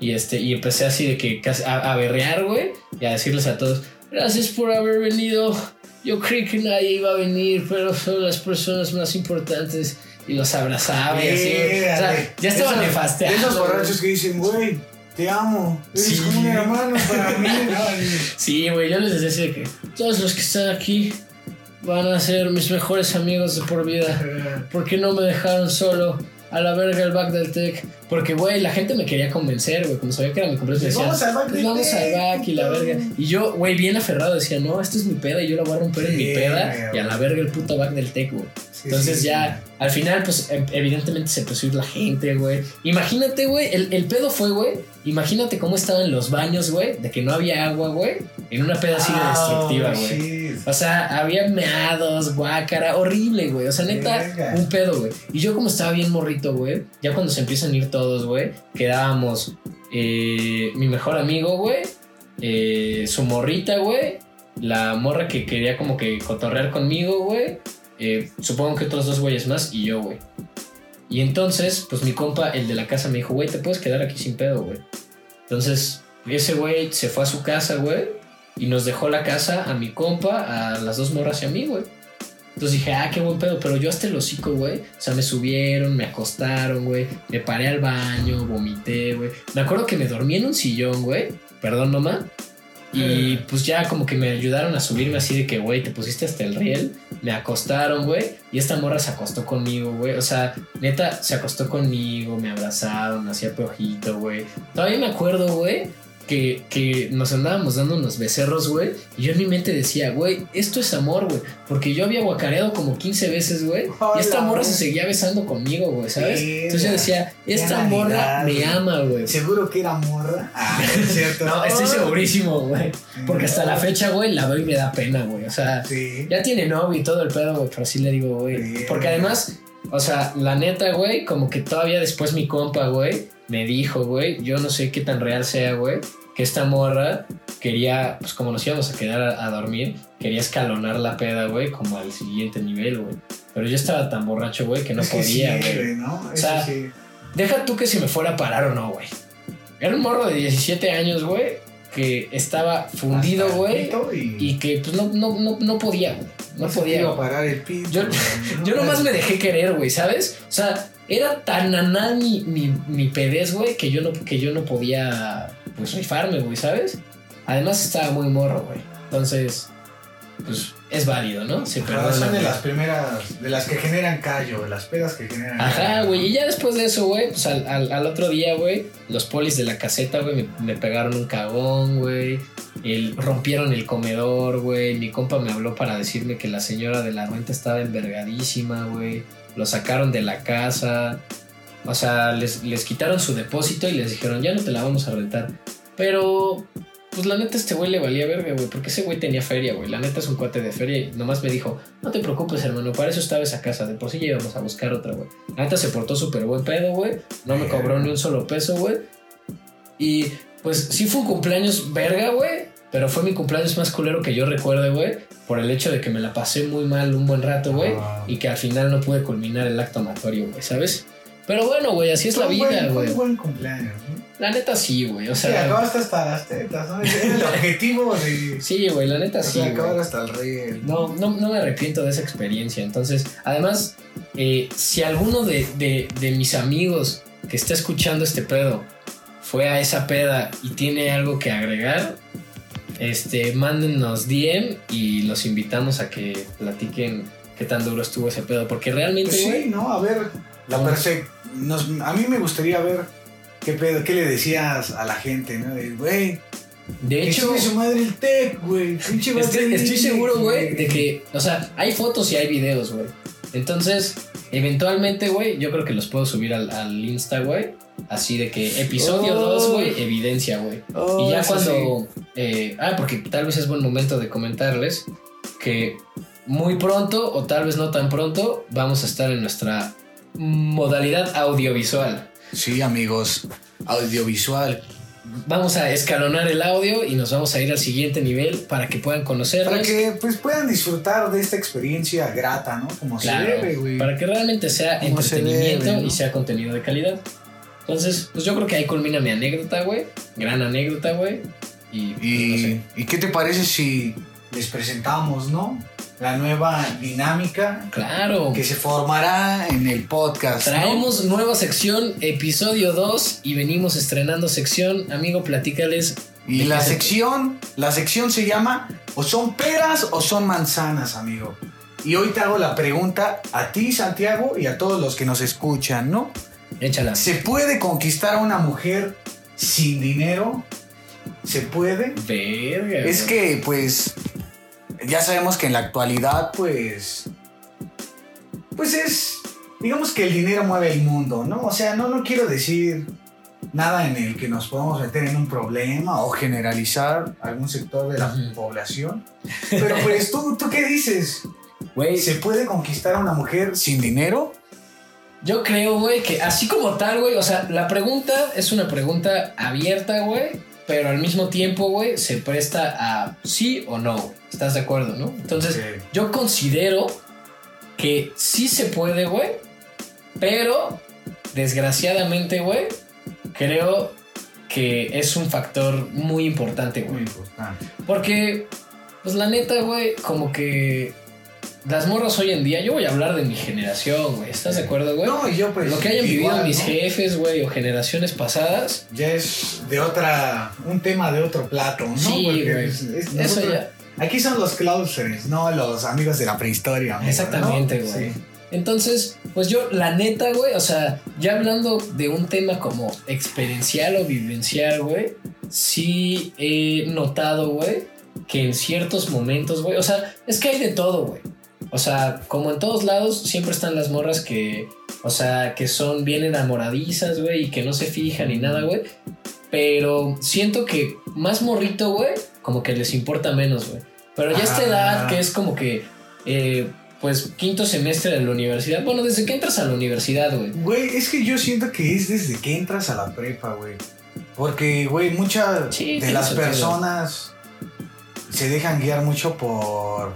Y, este, y empecé así de que casi a, a berrear, güey, y a decirles a todos, gracias por haber venido. Yo creí que nadie iba a venir, pero son las personas más importantes. Y los abrazaba y así. güey. O sea, ya estaban Esos- nefasteando. Esos borrachos que dicen, güey, te amo. Eres Sí. como un hermano para mí. Sí, güey, yo les decía que todos los que están aquí van a ser mis mejores amigos de por vida. ¿Por qué no me dejaron solo? A la verga el back del tech. Porque, güey, la gente me quería convencer, güey. Como sabía que era mi cumpleaños, me decían, Vamos al back "Pues vamos al back y la puto". verga. Y yo, güey, bien aferrado, decía, no, esta es mi peda y yo la voy a romper en mi peda. Y a la verga el puto back del tech, güey. Sí, Entonces sí, ya, al final, pues em- evidentemente se a ir la gente, güey. Imagínate, güey, el, el pedo fue, güey. Imagínate cómo estaban los baños, güey, de que no había agua, güey, en una peda así de Ah, destructiva, güey. O sea, había meados, guácara, horrible, güey. O sea, neta, Verga. un pedo, güey. Y yo como estaba bien morrito, güey, ya cuando se empiezan a ir todos, güey, quedábamos eh, mi mejor amigo, güey, eh, su morrita, güey, la morra que quería como que cotorrear conmigo, güey, eh, supongo que otros dos güeyes más y yo, güey. Y entonces, pues mi compa, el de la casa, me dijo, güey, te puedes quedar aquí sin pedo, güey. Entonces, ese güey se fue a su casa, güey, y nos dejó la casa a mi compa, a las dos morras y a mí, güey. Entonces dije, ah, qué buen pedo, pero yo hasta el hocico, güey. O sea, me subieron, me acostaron, güey. Me paré al baño, vomité, güey. Me acuerdo que me dormí en un sillón, güey. Perdón, mamá. Y pues ya como que me ayudaron a subirme así de que, güey, te pusiste hasta el riel. Me acostaron, güey. Y esta morra se acostó conmigo, güey. O sea, neta, se acostó conmigo, me abrazaron, me hacía peojito, güey. Todavía me acuerdo, güey, que, que nos andábamos dando unos becerros, güey. Y yo en mi mente decía, güey, esto es amor, güey. Porque yo había guacareado como 15 veces, güey. Y esta morra se seguía besando conmigo, güey, ¿sabes? Entonces yo decía, esta morra me ama, güey. Seguro que era morra. Ah, es cierto. No, estoy segurísimo, güey. Porque hasta la fecha güey, la veo y me da pena, güey. O sea, Sí. ya tiene novio y todo el pedo, güey, pero sí le digo, güey. Porque además, o sea, la neta, güey, como que todavía después mi compa, güey, me dijo, güey, yo no sé qué tan real sea, güey, que esta morra quería, pues como nos íbamos a quedar a, a dormir, quería escalonar la peda, güey, como al siguiente nivel, güey. Pero yo estaba tan borracho, güey, que no Es que podía, sí, güey. ¿no? O sea, sí. Deja tú que se me fuera a parar o no, güey. Era un morro de 17 años, güey, que estaba fundido, güey, Y, y que pues no, no, no, no podía, güey. No podía. iba a parar el pito. Yo-. Yo nomás me dejé querer, güey, ¿sabes? O sea, era tan anal mi, mi, mi pedez, güey, que yo no, que yo no podía pues rifarme, güey, ¿sabes? Además estaba muy morro, güey. Entonces, pues es válido, ¿no? Se perdona. son de las primeras, de las que generan callo, de las pedas que generan Ajá, güey. Y ya después de eso, güey, pues al, al- al otro día, güey, los polis de la caseta, güey, me, me pegaron un cagón, güey. El, rompieron el comedor, güey. Mi compa me habló para decirme que la señora de la renta estaba envergadísima, güey. Lo sacaron de la casa. O sea, les, les quitaron su depósito y les dijeron, ya no te la vamos a rentar. Pero, pues la neta, este güey le valía verga, güey. Porque ese güey tenía feria, güey. La neta es un cuate de feria y nomás me dijo, no te preocupes, hermano, para eso estaba esa casa. De por sí ya íbamos a buscar otra, güey. La neta se portó súper buen pedo, güey. No me cobró ni un solo peso, güey. Y pues sí fue un cumpleaños verga, güey. Pero fue mi cumpleaños más culero que yo recuerde, güey. Por el hecho de que me la pasé muy mal un buen rato, güey. Ah. Y que al final no pude culminar el acto amatorio, güey, ¿sabes? Pero bueno, güey, así es la buen- vida, güey. buen cumpleaños, ¿no? La neta sí, güey. O Sí, sea, acabaste hasta las tetas, ¿no? Era el objetivo de... sí, güey, la neta o sí. sea, acabar hasta el rey. No, no, no me arrepiento de esa experiencia. Entonces, además, eh, si alguno de, de- de mis amigos que está escuchando este pedo fue a esa peda y tiene algo que agregar, este, mándennos DM y los invitamos a que platiquen qué tan duro estuvo ese pedo. Porque realmente, Pues sí, ¿no? A ver, la No. perfecta... A mí me gustaría ver qué pedo, qué le decías a la gente, ¿no? De, güey, de hecho, su madre el tech, güey. estoy, seguro, güey, de que, o sea, hay fotos y hay videos, güey. Entonces, eventualmente, güey, yo creo que los puedo subir al, al Insta, güey. Así de que episodio Oh. 2, güey, evidencia, güey. Oh, y ya cuando... eh, ah, porque tal vez es buen momento de comentarles que muy pronto, o tal vez no tan pronto, vamos a estar en nuestra modalidad audiovisual. Sí. Amigos, audiovisual. Vamos a escalonar el audio y nos vamos a ir al siguiente nivel para que puedan conocernos. Para que pues puedan disfrutar de esta experiencia grata, ¿no? Como Claro, se debe, güey. para que realmente sea Como se entretenimiento debe, ¿no? y sea contenido de calidad. Entonces, pues yo creo que ahí culmina mi anécdota, güey. Gran anécdota, güey. Y, pues, Y, no sé. ¿Y qué te parece si les presentamos, no? La nueva dinámica Claro. que se formará en el podcast. ¿no? Traemos nueva sección, episodio 2, y venimos estrenando sección. Amigo, platícales. Y ¿De la se- sección, la sección se llama o son peras o son manzanas, amigo. Y hoy te hago la pregunta a ti, Santiago, y a todos los que nos escuchan, ¿no? Échala. ¿Se puede conquistar a una mujer sin dinero? ¿Se puede? Verga. Es que, pues, ya sabemos que en la actualidad, pues, pues es, digamos que el dinero mueve el mundo, ¿no? O sea, no, no quiero decir nada en el que nos podamos meter en un problema o generalizar algún sector de la población. Pero pues, ¿tú, ¿tú qué dices? Güey, ¿Se puede conquistar a una mujer sin dinero? yo creo, güey, que así como tal, güey, o sea, la pregunta es una pregunta abierta, güey, pero al mismo tiempo, güey, se presta a sí o no. ¿Estás de acuerdo, no? Entonces, yo considero que sí se puede, güey, pero desgraciadamente, güey, creo que es un factor muy importante, Muy güey. importante. Porque, pues la neta, güey, como que las morras hoy en día, yo voy a hablar de mi generación, güey. ¿Estás de acuerdo, güey? No, y yo pues... Lo que hayan vivido mis ¿no? jefes, güey, o generaciones pasadas. Ya es de otra, un tema de otro plato, ¿no? Sí, güey. es- Eso ya. Aquí son los closers, no los amigos de la prehistoria. amigo, Exactamente, ¿no? güey. Sí. Entonces, pues yo, la neta, güey, o sea, ya hablando de un tema como experiencial o vivencial, güey, sí he notado, güey, que en ciertos momentos, güey, o sea, es que hay de todo, güey. O sea, como en todos lados, siempre están las morras que, o sea, que son bien enamoradizas, güey, y que no se fijan ni nada, güey. Pero siento que más morrito, güey, como que les importa menos, güey. Pero ya esta Ah. edad que es como que, eh, pues, quinto semestre de la universidad. Bueno, desde que entras a la universidad, güey. Güey, es que yo siento que es desde que entras a la prepa, güey. Porque, güey, muchas Sí, de las sentido. personas se dejan guiar mucho por,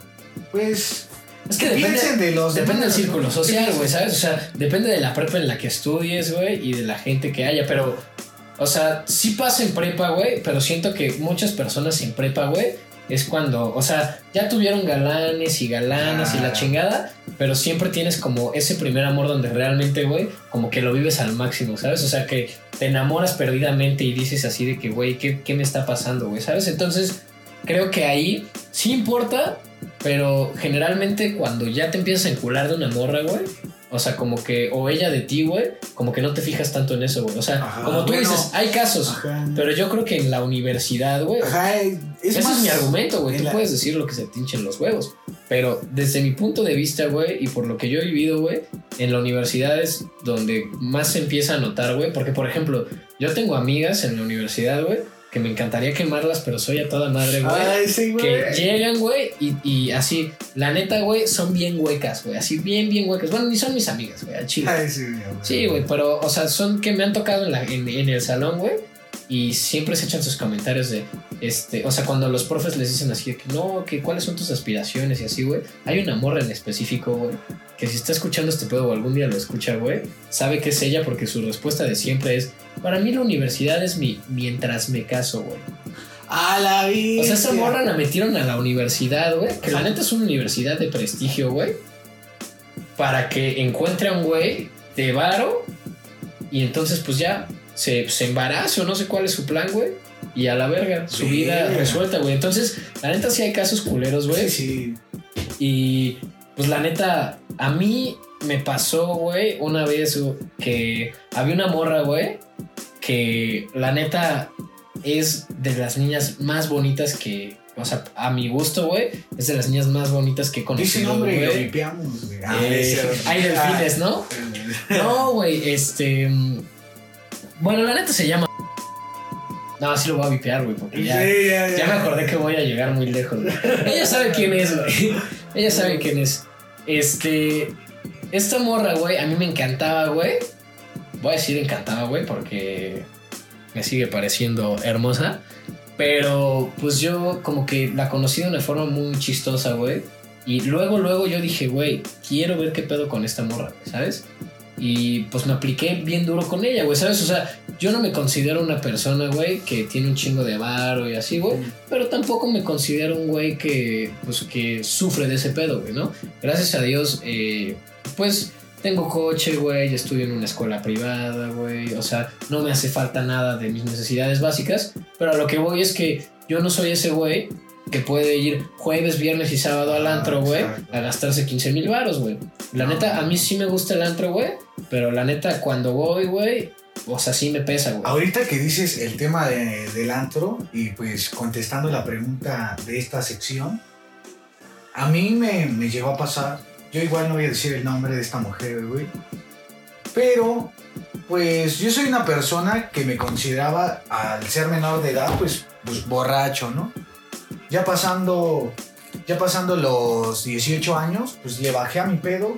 pues, Es que ¿qué depende, de los depende del círculo social, ¿Qué güey? ¿sabes? O sea, depende de la prepa en la que estudies, güey, y de la gente que haya. Pero, o sea, sí pasa en prepa, güey, pero siento que muchas personas en prepa, güey, es cuando, o sea, ya tuvieron galanes y galanas y la chingada, pero siempre tienes como ese primer amor donde realmente, güey, como que lo vives al máximo, ¿sabes? O sea, que te enamoras perdidamente y dices así de que, güey, ¿qué, ¿qué me está pasando, güey? ¿Sabes? Entonces, creo que ahí sí importa, pero generalmente cuando ya te empiezas a encular de una morra, güey, o sea, como que, o ella de ti, güey, como que no te fijas tanto en eso, güey. O sea, Ajá, como tú bueno. dices, hay casos, Ajá. pero yo creo que en la universidad, güey, Ajá, es ese más es mi argumento, güey. Tú la- puedes decir lo que se te hinchen los huevos. Pero desde mi punto de vista, güey, y por lo que yo he vivido, güey, en la universidad es donde más se empieza a notar, güey. Porque, por ejemplo, yo tengo amigas en la universidad, güey, que me encantaría quemarlas, pero soy a toda madre, güey. Ay, sí, güey. Que llegan, güey, y, y así, la neta, güey, son bien huecas, güey. Así, bien, bien huecas. Bueno, ni son mis amigas, güey, al chile. Ay, sí, güey. Sí, güey, pero, o sea, son que me han tocado en, la- en- en el salón, güey. Y siempre se echan sus comentarios de, este, o sea, cuando los profes les dicen así que no, que cuáles son tus aspiraciones y así, güey. Hay una morra en específico, güey, que si está escuchando este pedo o algún día lo escucha, güey, sabe que es ella porque su respuesta de siempre es, para mí la universidad es mi mientras me caso, güey. A la vida. O sea, esa morra la metieron a la universidad, güey. Que la neta es una universidad de prestigio, güey. Para que encuentre a un güey de varo. Y entonces, pues ya se, se embarace o no sé cuál es su plan, güey. Y a la verga, su vida resuelta, güey. Entonces, la neta sí hay casos culeros, güey. Sí, sí. Y pues la neta, a mí me pasó, güey, una vez que había una morra, güey, que la neta es de las niñas más bonitas que, o sea, a mi gusto, güey, es de las niñas más bonitas que he Dice conocido. nombre y lo limpiamos, güey. Ah, Eh, hay delfines, ¿no? No, güey, este. mm, Bueno, la neta se llama. No, sí lo voy a vipear, güey, porque ya. Sí, ya, ya. Ya me acordé que voy a llegar muy lejos. güey. Ella sabe quién es, güey. Ella sabe quién es. Este. Esta morra, güey, a mí me encantaba, güey. Voy a decir encantaba, güey, porque me sigue pareciendo hermosa. Pero pues yo como que la conocí de una forma muy chistosa, güey. Y luego, luego yo dije, güey, quiero ver qué pedo con esta morra, ¿sabes? Y pues me apliqué bien duro con ella, güey, ¿sabes? O sea, yo no me considero una persona, güey, que tiene un chingo de varo y así, güey. Pero tampoco me considero un güey que, pues, que sufre de ese pedo, güey, ¿no? Gracias a Dios, eh, pues, tengo coche, güey, estudio en una escuela privada, güey. O sea, no me hace falta nada de mis necesidades básicas. Pero a lo que voy es que yo no soy ese güey que puede ir jueves, viernes y sábado al Ah, antro, güey, a gastarse 15 mil baros, güey. La neta, a mí sí me gusta el antro, güey. Pero la neta, cuando voy, güey, o sea, sí me pesa, güey. Ahorita que dices el tema de- del antro y pues contestando la pregunta de esta sección, a mí me, me llegó a pasar, yo igual no voy a decir el nombre de esta mujer, güey, pero pues yo soy una persona que me consideraba al ser menor de edad pues, pues borracho, ¿no? Ya pasando, ya pasando los 18 años, pues le bajé a mi pedo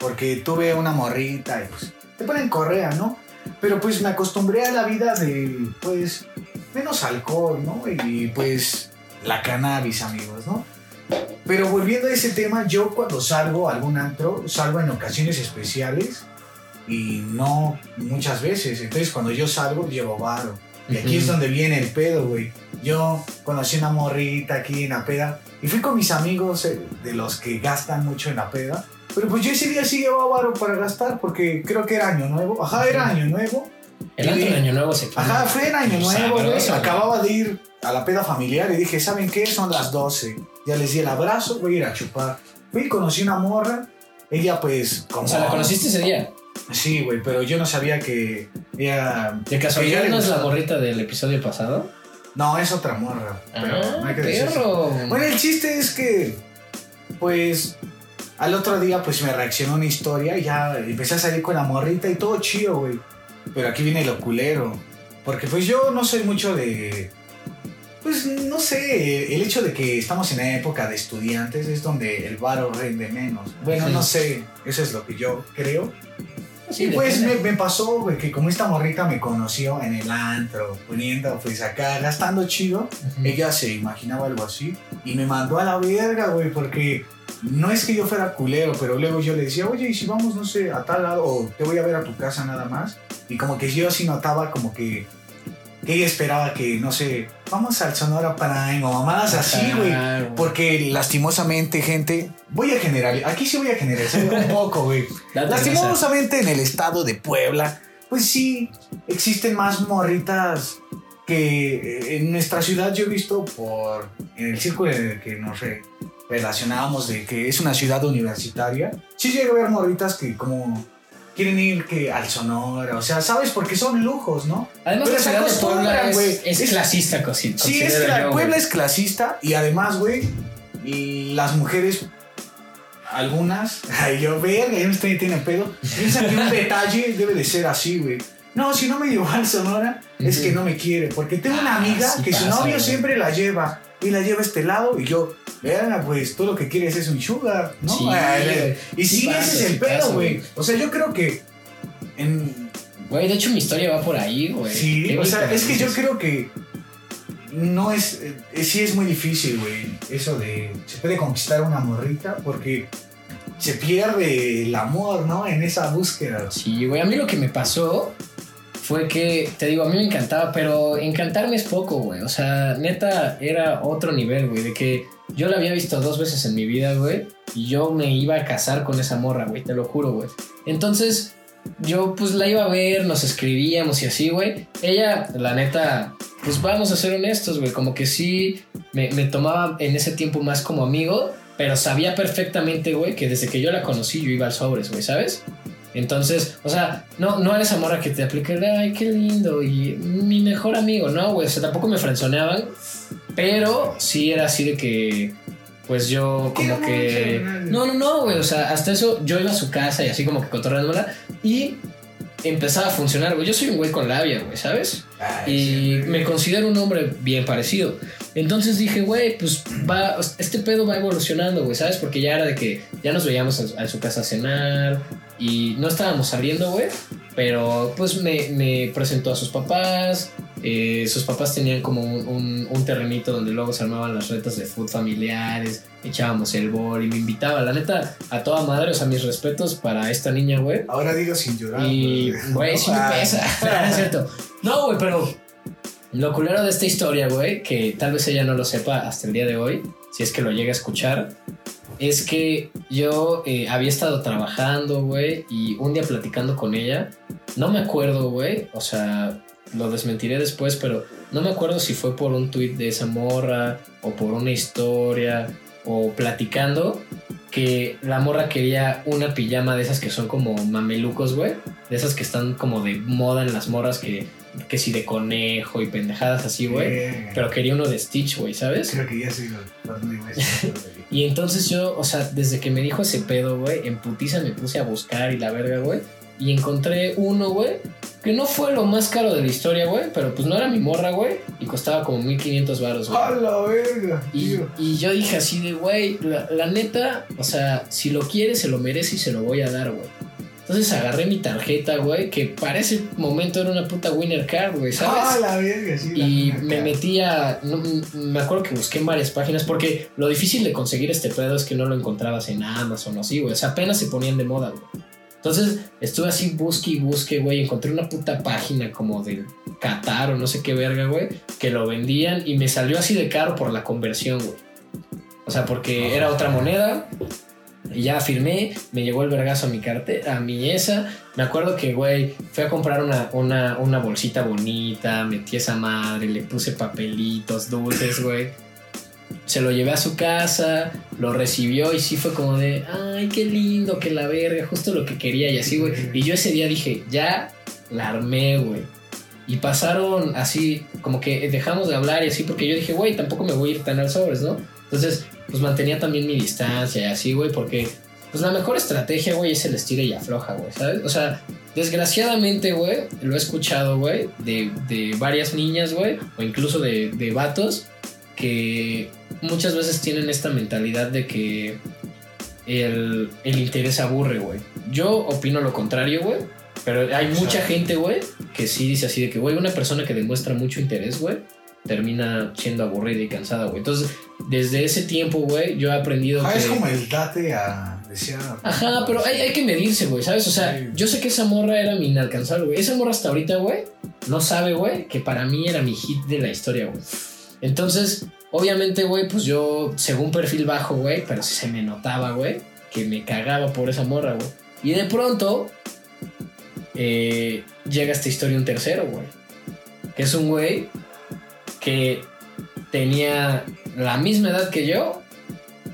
porque tuve una morrita y pues te ponen correa, ¿no? Pero pues me acostumbré a la vida de, pues, menos alcohol, ¿no? Y pues la cannabis, amigos, ¿no? Pero volviendo a ese tema, yo cuando salgo a algún antro, salgo en ocasiones especiales y no muchas veces. Entonces cuando yo salgo, llevo varo. Y aquí es donde viene el pedo, güey. Yo conocí una morrita aquí en la peda y fui con mis amigos eh, de los que gastan mucho en la peda. Pero pues yo ese día sí llevaba varo para gastar porque creo que era año nuevo. Ajá, era año nuevo. El de Año Nuevo se pone- Ajá, fue en año nuevo, güey. Acababa de ir a la peda familiar y dije, ¿saben qué? Son las 12. Ya les di el abrazo, voy a ir a chupar. Fui y conocí una morra. Ella pues como... O sea, ¿la conociste ese día? Sí, güey, pero yo no sabía que ella... ¿De casualidad no es la gustaba. morrita del episodio pasado? No, es otra morra. Pero ah, no hay que perro. Bueno, el chiste es que, pues, al otro día, pues me reaccionó una historia y ya empecé a salir con la morrita y todo chido, güey. Pero aquí viene lo culero. Porque, pues, yo no soy mucho de. Pues, no sé, el hecho de que estamos en la época de estudiantes es donde el varo rinde menos. Bueno, Sí. no sé, eso es lo que yo creo. Sí, y pues me, pasó, güey, que como esta morrita me conoció en el antro, poniendo, pues acá, gastando chido, ella se imaginaba algo así y me mandó a la verga, güey, porque no es que yo fuera culero, pero luego yo le decía, oye, y si vamos, no sé, a tal lado, o te voy a ver a tu casa nada más. Y como que yo sí notaba como que ella esperaba que, no sé, vamos al Sonora Prime o mamadas así, güey. Claro. Porque lastimosamente, gente, voy a generalizar, aquí sí voy a generalizar un poco, güey. Lastimosamente en el estado de Puebla, pues sí, existen más morritas que eh, en nuestra ciudad yo he visto por en el círculo en el que nos re- relacionábamos de que es una ciudad universitaria. Sí llego a ver morritas que como quieren ir que al Sonora, o sea, ¿sabes? Porque son lujos, ¿no? Además, Pero la se ciudad de Puebla acostumbran, es, es Es- clasista, Sí, es que yo, Puebla es clasista y además, güey, las mujeres, algunas, ay, yo, verga, yo no estoy tiene pedo, piensan que un detalle debe de ser así, güey. No, si no me llevó al Sonora, es Ujú. que no me quiere, porque tengo una Ah, amiga sí que su novio siempre la lleva y la lleva a este lado y yo, verga, pues todo lo que quieres es un sugar, ¿no? Sí, Ay, y sí, ese es el pedo, güey. O sea, yo creo que en, Güey, de hecho mi historia va por ahí, güey. Sí, o sea, es que yo creo que no es, eh, sí es muy difícil, güey, eso de, se puede conquistar una morrita porque se pierde el amor, ¿no? En esa búsqueda. Sí, güey, a mí lo que me pasó fue que, te digo, a mí me encantaba, pero encantarme es poco, güey. O sea, neta, era otro nivel, güey, de que yo la había visto dos veces en mi vida, güey, y yo me iba a casar con esa morra, güey, te lo juro, güey. Entonces, yo pues la iba a ver, nos escribíamos y así, güey. Ella, la neta, pues vamos a ser honestos, güey, como que sí me, tomaba en ese tiempo más como amigo, pero sabía perfectamente, güey, que desde que yo la conocí yo iba al sobres, güey, ¿sabes? Entonces, o sea, no, no eres morra que te aplique, ay, qué lindo, y mi mejor amigo, no, güey, o sea, tampoco me frenzoneaban, pero sí era así de que, pues yo como que... No, no, no, güey, o sea, hasta eso yo iba a su casa y así como que cotorreándola y empezaba a funcionar, güey, yo soy un güey con labia, güey, ¿sabes? Ay, Y sí, me considero un hombre bien parecido. Entonces dije, güey, pues va, este pedo va evolucionando, güey, ¿sabes? Porque ya era de que ya nos veíamos a, a su casa a cenar y no estábamos saliendo, güey. Pero pues me, me presentó a sus papás. eh, sus papás tenían como un, un- un terrenito donde luego se armaban las retas de food familiares, echábamos el bol y me invitaba, la neta, a toda madre, o sea, mis respetos para esta niña, güey. Ahora digo sin llorar. Y, güey, sí me pesa. No, es cierto. No, güey, pero lo culero de esta historia, güey, que tal vez ella no lo sepa hasta el día de hoy, si es que lo llega a escuchar, es que yo eh, había estado trabajando, güey, y un día platicando con ella, no me acuerdo, güey, o sea, lo desmentiré después, pero no me acuerdo si fue por un tuit de esa morra o por una historia o platicando que la morra quería una pijama de esas que son como mamelucos, güey. De esas que están como de moda en las morras que, que si de conejo y pendejadas así, güey. Pero quería uno de Stitch, güey, ¿sabes? Creo que ya soy los. Y entonces yo, o sea, desde que me dijo ese pedo, güey, en putiza me puse a buscar y la verga, güey. Y encontré uno, güey, que no fue lo más caro de la historia, güey, pero pues no era mi morra, güey, y costaba como 1500 baros, güey. ¡A la verga! Y yo dije así de, güey, la, la neta, o sea, si lo quiere, se lo merece y se lo voy a dar, güey. Entonces agarré mi tarjeta, güey, que para ese momento era una puta winner card, güey, ¡A ¿sabes? la verga! Sí, la Y me metí a. no, me acuerdo que busqué en varias páginas porque lo difícil de conseguir este pedo es que no lo encontrabas en Amazon o así, güey. O sea, apenas se ponían de moda, güey. Entonces estuve así, busque y busque, güey. Encontré una puta página como de Qatar o no sé qué verga, güey, que lo vendían y me salió así de caro por la conversión, güey. O sea, porque era otra moneda. Y ya firmé, me llegó el vergazo a mi cartera, a mi esa. Me acuerdo que, güey, fui a comprar una, una, una bolsita bonita, metí esa madre, le puse papelitos, dulces, güey. Se lo llevé a su casa, lo recibió y sí fue como de, ay, qué lindo, que la verga, justo lo que quería y así, güey. Y yo ese día dije, ya la armé, güey. Y pasaron así, como que dejamos de hablar y así, porque yo dije, güey, tampoco me voy a ir tan al sobres, ¿no? Entonces, pues mantenía también mi distancia y así, güey, porque pues la mejor estrategia, güey, es el estira y afloja, güey, ¿sabes? O sea, desgraciadamente, güey, lo he escuchado, güey, de, de varias niñas, güey, o incluso de, de vatos, que muchas veces tienen esta mentalidad de que el, el interés aburre, güey. Yo opino lo contrario, güey. Pero hay mucha gente, güey, que sí dice así de que, güey, una persona que demuestra mucho interés, güey, termina siendo aburrida y cansada, güey. Entonces, desde ese tiempo, güey, yo he aprendido Ah, que... es como el date a. decía. Ajá, pero hay, hay que medirse, güey, ¿sabes? O sea, Sí. yo sé que esa morra era mi inalcanzable, güey. Esa morra hasta ahorita, güey, no sabe, güey, que para mí era mi hit de la historia, güey. Entonces, obviamente, güey, pues yo, según perfil bajo, güey, pero sí se me notaba, güey, que me cagaba por esa morra, güey. Y de pronto, eh, llega esta historia un tercero, güey. Que es un güey que tenía la misma edad que yo,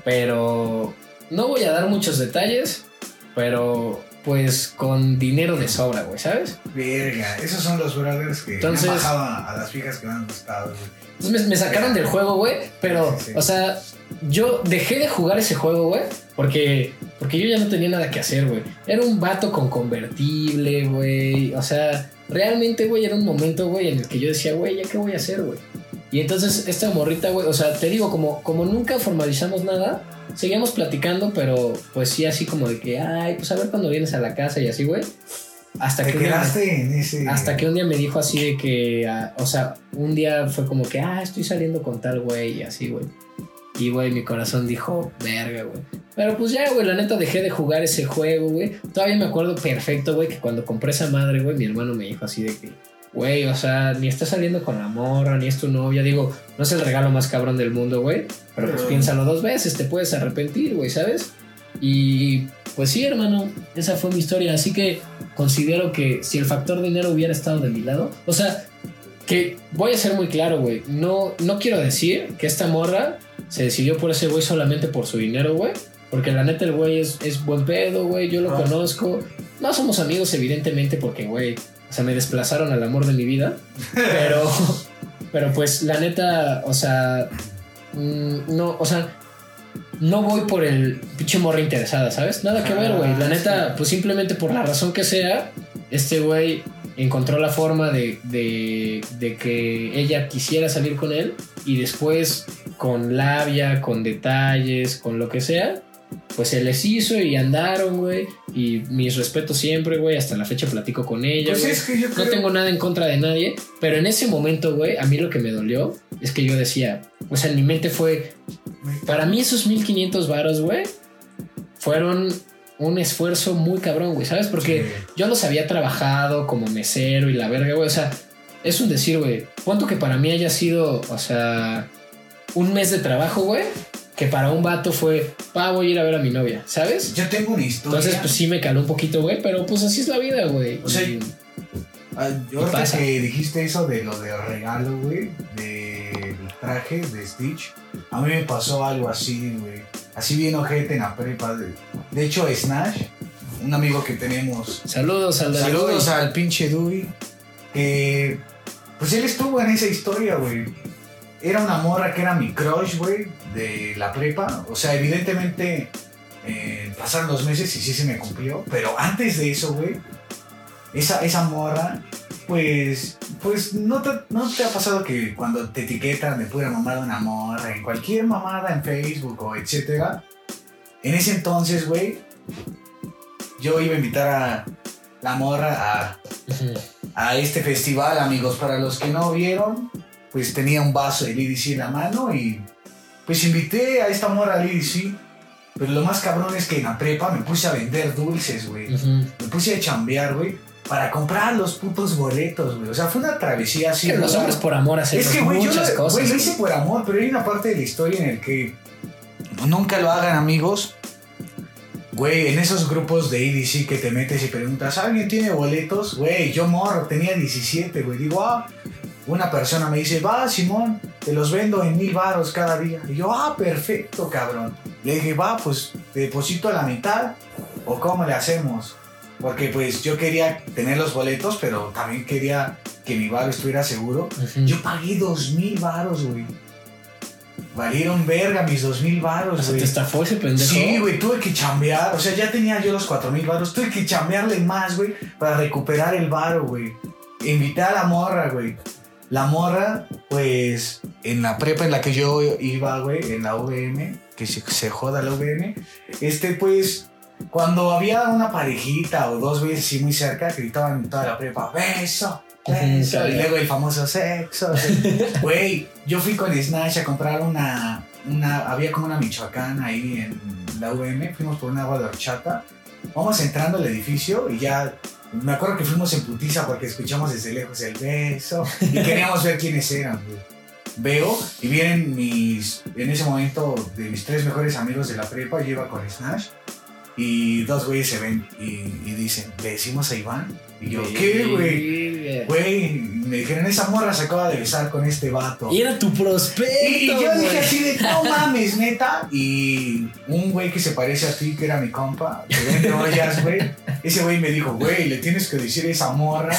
pero no voy a dar muchos detalles, pero pues con dinero de sobra, güey, ¿sabes? Verga, esos son los brothers que Entonces- me han bajado a las fijas que me han gustado, güey. Entonces me, me sacaron del juego, güey, pero, Sí, sí. o sea, yo dejé de jugar ese juego, güey, porque, porque yo ya no tenía nada que hacer, güey. Era un vato con convertible, güey, o sea, realmente, güey, era un momento, güey, en el que yo decía, güey, ¿ya qué voy a hacer, güey? Y entonces esta morrita, güey, o sea, te digo, como, como nunca formalizamos nada, seguíamos platicando, pero pues sí, así como de que, ay, pues a ver cuando vienes a la casa y así, güey. Hasta Te que, día- quedaste en ese. hasta que un día me dijo así de que, ah, o sea, un día fue como que, ah, estoy saliendo con tal güey y así, güey. Y, güey, mi corazón dijo, verga, güey. Pero pues ya, güey, la neta dejé de jugar ese juego, güey. Todavía me acuerdo perfecto, güey, que cuando compré esa madre, güey, mi hermano me dijo así de que, güey, o sea, ni estás saliendo con la morra, ni es tu novia. Digo, no es el regalo más cabrón del mundo, güey. Pero pues piénsalo dos veces, te puedes arrepentir, güey, ¿sabes? Y pues sí, hermano, esa fue mi historia. Así que considero que si el factor dinero hubiera estado de mi lado, o sea, que voy a ser muy claro, güey. No, no quiero decir que esta morra se decidió por ese güey solamente por su dinero, güey. Porque la neta el güey es, es buen pedo, güey. Yo lo Ah. conozco. No somos amigos, evidentemente, porque, güey, o sea, me desplazaron al amor de mi vida. Pero, pero pues la neta, o sea, mm, no, o sea, no voy por el pinche morra interesada, ¿sabes? Nada que ver, güey. La Ah, neta, sí. pues simplemente por la razón que sea, este güey encontró la forma de, de, de que ella quisiera salir con él y después con labia, con detalles, con lo que sea, pues se les hizo y andaron, güey. Y mis respetos siempre, güey. Hasta la fecha platico con ella, Pues güey. es que yo No tengo nada en contra de nadie, pero en ese momento, güey, a mí lo que me dolió es que yo decía, o sea, en mi mente fue, para mí esos 1500 varos, güey, fueron un esfuerzo muy cabrón, güey, ¿sabes? Porque Sí. yo los había trabajado como mesero y la verga, güey, o sea, es un decir, güey, cuánto que para mí haya sido, o sea, un mes de trabajo, güey, que para un vato fue, pa, voy a ir a ver a mi novia, ¿sabes? Yo tengo una historia. Entonces, pues sí me caló un poquito, güey, pero pues así es la vida, güey. O sea, Y- Ah, yo ahorita pasa. que dijiste eso de lo del regalo, güey, del traje de Stitch, a mí me pasó algo así, güey. Así bien ojete en la prepa. De, de hecho, Snash, un amigo que tenemos. Saludos al Saludos al pinche Dewey. Que. Pues él estuvo en esa historia, güey. Era una morra que era mi crush, güey, de la prepa. O sea, evidentemente eh, pasaron los meses y sí se me cumplió. Pero antes de eso, güey, esa, esa morra, pues, pues ¿no te, no te ha pasado que cuando te etiquetan de pura mamada una morra, en cualquier mamada en Facebook o etcétera, en ese entonces, güey, yo iba a invitar a la morra a, a este festival, amigos. Para los que no vieron, pues tenía un vaso de LDC en la mano y pues invité a esta morra a LDC. Pero lo más cabrón es que en la prepa me puse a vender dulces, güey. Me puse a chambear, güey, para comprar los putos boletos, güey. O sea, fue una travesía así. que los hombres por amor hacemos Es que, güey, yo muchas lo, cosas. güey, lo hice por amor, pero hay una parte de la historia en el que nunca lo hagan, amigos. Güey, en esos grupos de EDC que te metes y preguntas, ¿alguien tiene boletos? Güey, yo morro, tenía 17, güey. Digo, ah, una persona me dice, va, Simón, te los vendo en mil baros cada día. Y yo, ah, perfecto, cabrón. Le dije, va, pues te deposito la mitad o cómo le hacemos. Porque pues yo quería tener los boletos, pero también quería que mi bar estuviera seguro. Yo pagué dos mil varos, güey. Valieron verga mis dos mil O varos, sea, güey. te estafó ese pendejo. Sí, güey, tuve que chambear. O sea, ya tenía yo los cuatro mil varos. Tuve que chambearle más, güey, para recuperar el varo, güey. Invité a la morra, güey. La morra, pues, en la prepa en la que yo iba, güey, en la UVM, que se, se joda la UVM, este, pues, cuando había una parejita o dos veces así muy cerca, gritaban en toda la prepa, beso, beso, y luego el famoso sexo. Güey, yo fui con Snatch a comprar una, una, había como una michoacana ahí en la UM, fuimos por una agua de horchata. Vamos entrando al edificio y ya me acuerdo que fuimos en putiza porque escuchamos desde lejos el beso y queríamos ver quiénes eran. Veo y vienen mis, en ese momento, de mis tres mejores amigos de la prepa, yo iba con Snash y dos güeyes se ven y, y dicen, ¿le decimos a Iván? Y yo, ¿qué, güey? Güey, me dijeron, esa morra se acaba de besar con este vato. Y era tu prospecto. Y, yo dije así de, no mames, neta. Y un güey que se parece a ti, que era mi compa, que vende ollas, güey. Ese güey me dijo, güey, le tienes que decir a esa morra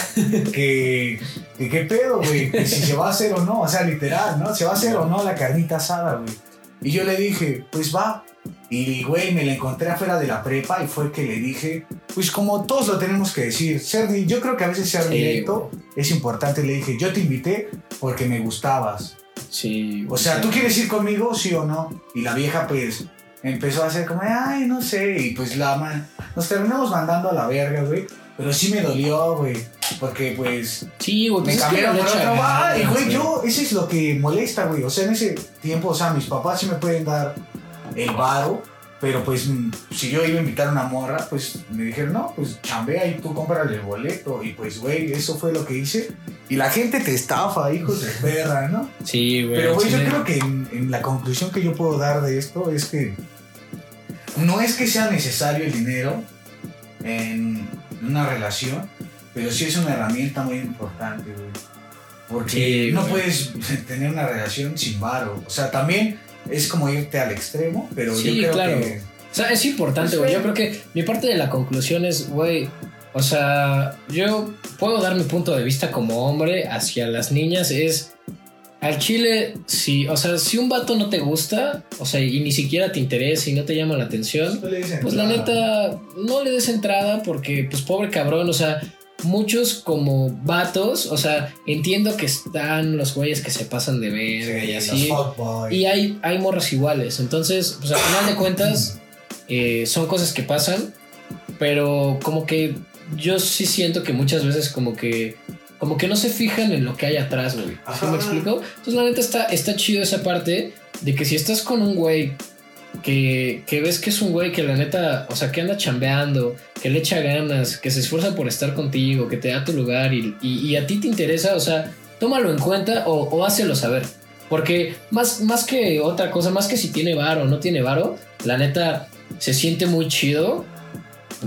que, que qué pedo, güey, que si se va a hacer o no, o sea, literal, ¿no? Se va a hacer o no la carnita asada, güey. Y yo le dije, pues va. Y, güey, me la encontré afuera de la prepa y fue que le dije, pues como todos lo tenemos que decir, ser, yo creo que a veces ser Sí, directo es importante. Le dije, yo te invité porque me gustabas. Sí. O sea, ¿tú quieres ir conmigo, sí o no? Y la vieja, pues, empezó a hacer como, ay, no sé. Y pues la man, nos terminamos mandando a la verga, güey. Pero sí me dolió, güey. Porque, pues, Sí, güey. me Pues es que cambiaron por otro. Ay, ganas, güey, yo, eso es lo que molesta, güey. O sea, en ese tiempo, o sea, mis papás sí me pueden dar el varo. Pero pues, mm, si yo iba a invitar a una morra, pues me dijeron, no, pues chambea y tú cómprale el boleto. Y pues, güey, eso fue lo que hice. Y la gente te estafa, hijos de perra, ¿no? Sí, güey. Pero, güey, yo creo que en, en la conclusión que yo puedo dar de esto es que no es que sea necesario el dinero en una relación, pero sí es una herramienta muy importante, güey. Porque Sí, no güey. puedes tener una relación sin varo. O sea, también es como irte al extremo, pero Sí, yo creo claro. que... O sea, es importante, Pues, güey. Yo güey. creo que mi parte de la conclusión es, güey, o sea, yo puedo dar mi punto de vista como hombre hacia las niñas es al chile, si, o sea, si un vato no te gusta, o sea, y ni siquiera te interesa y no te llama la atención, pues la neta, no le des entrada porque, pues pobre cabrón, o sea, muchos como vatos, o sea, entiendo que están los güeyes que se pasan de verga Sí, y así. Y hay, hay morras iguales. Entonces, pues al final de cuentas, eh, son cosas que pasan. Pero como que yo sí siento que muchas veces como que... Como que no se fijan en lo que hay atrás, güey. ¿Sí Ajá. me explico? Entonces la neta está, está chido esa parte de que si estás con un güey que, que ves que es un güey que la neta, o sea, que anda chambeando, que le echa ganas, que se esfuerza por estar contigo, que te da tu lugar y, y- a ti te interesa, o sea, tómalo en cuenta o, o hácelo saber. Porque más, más que otra cosa, más que si tiene varo o no tiene varo, la neta se siente muy chido.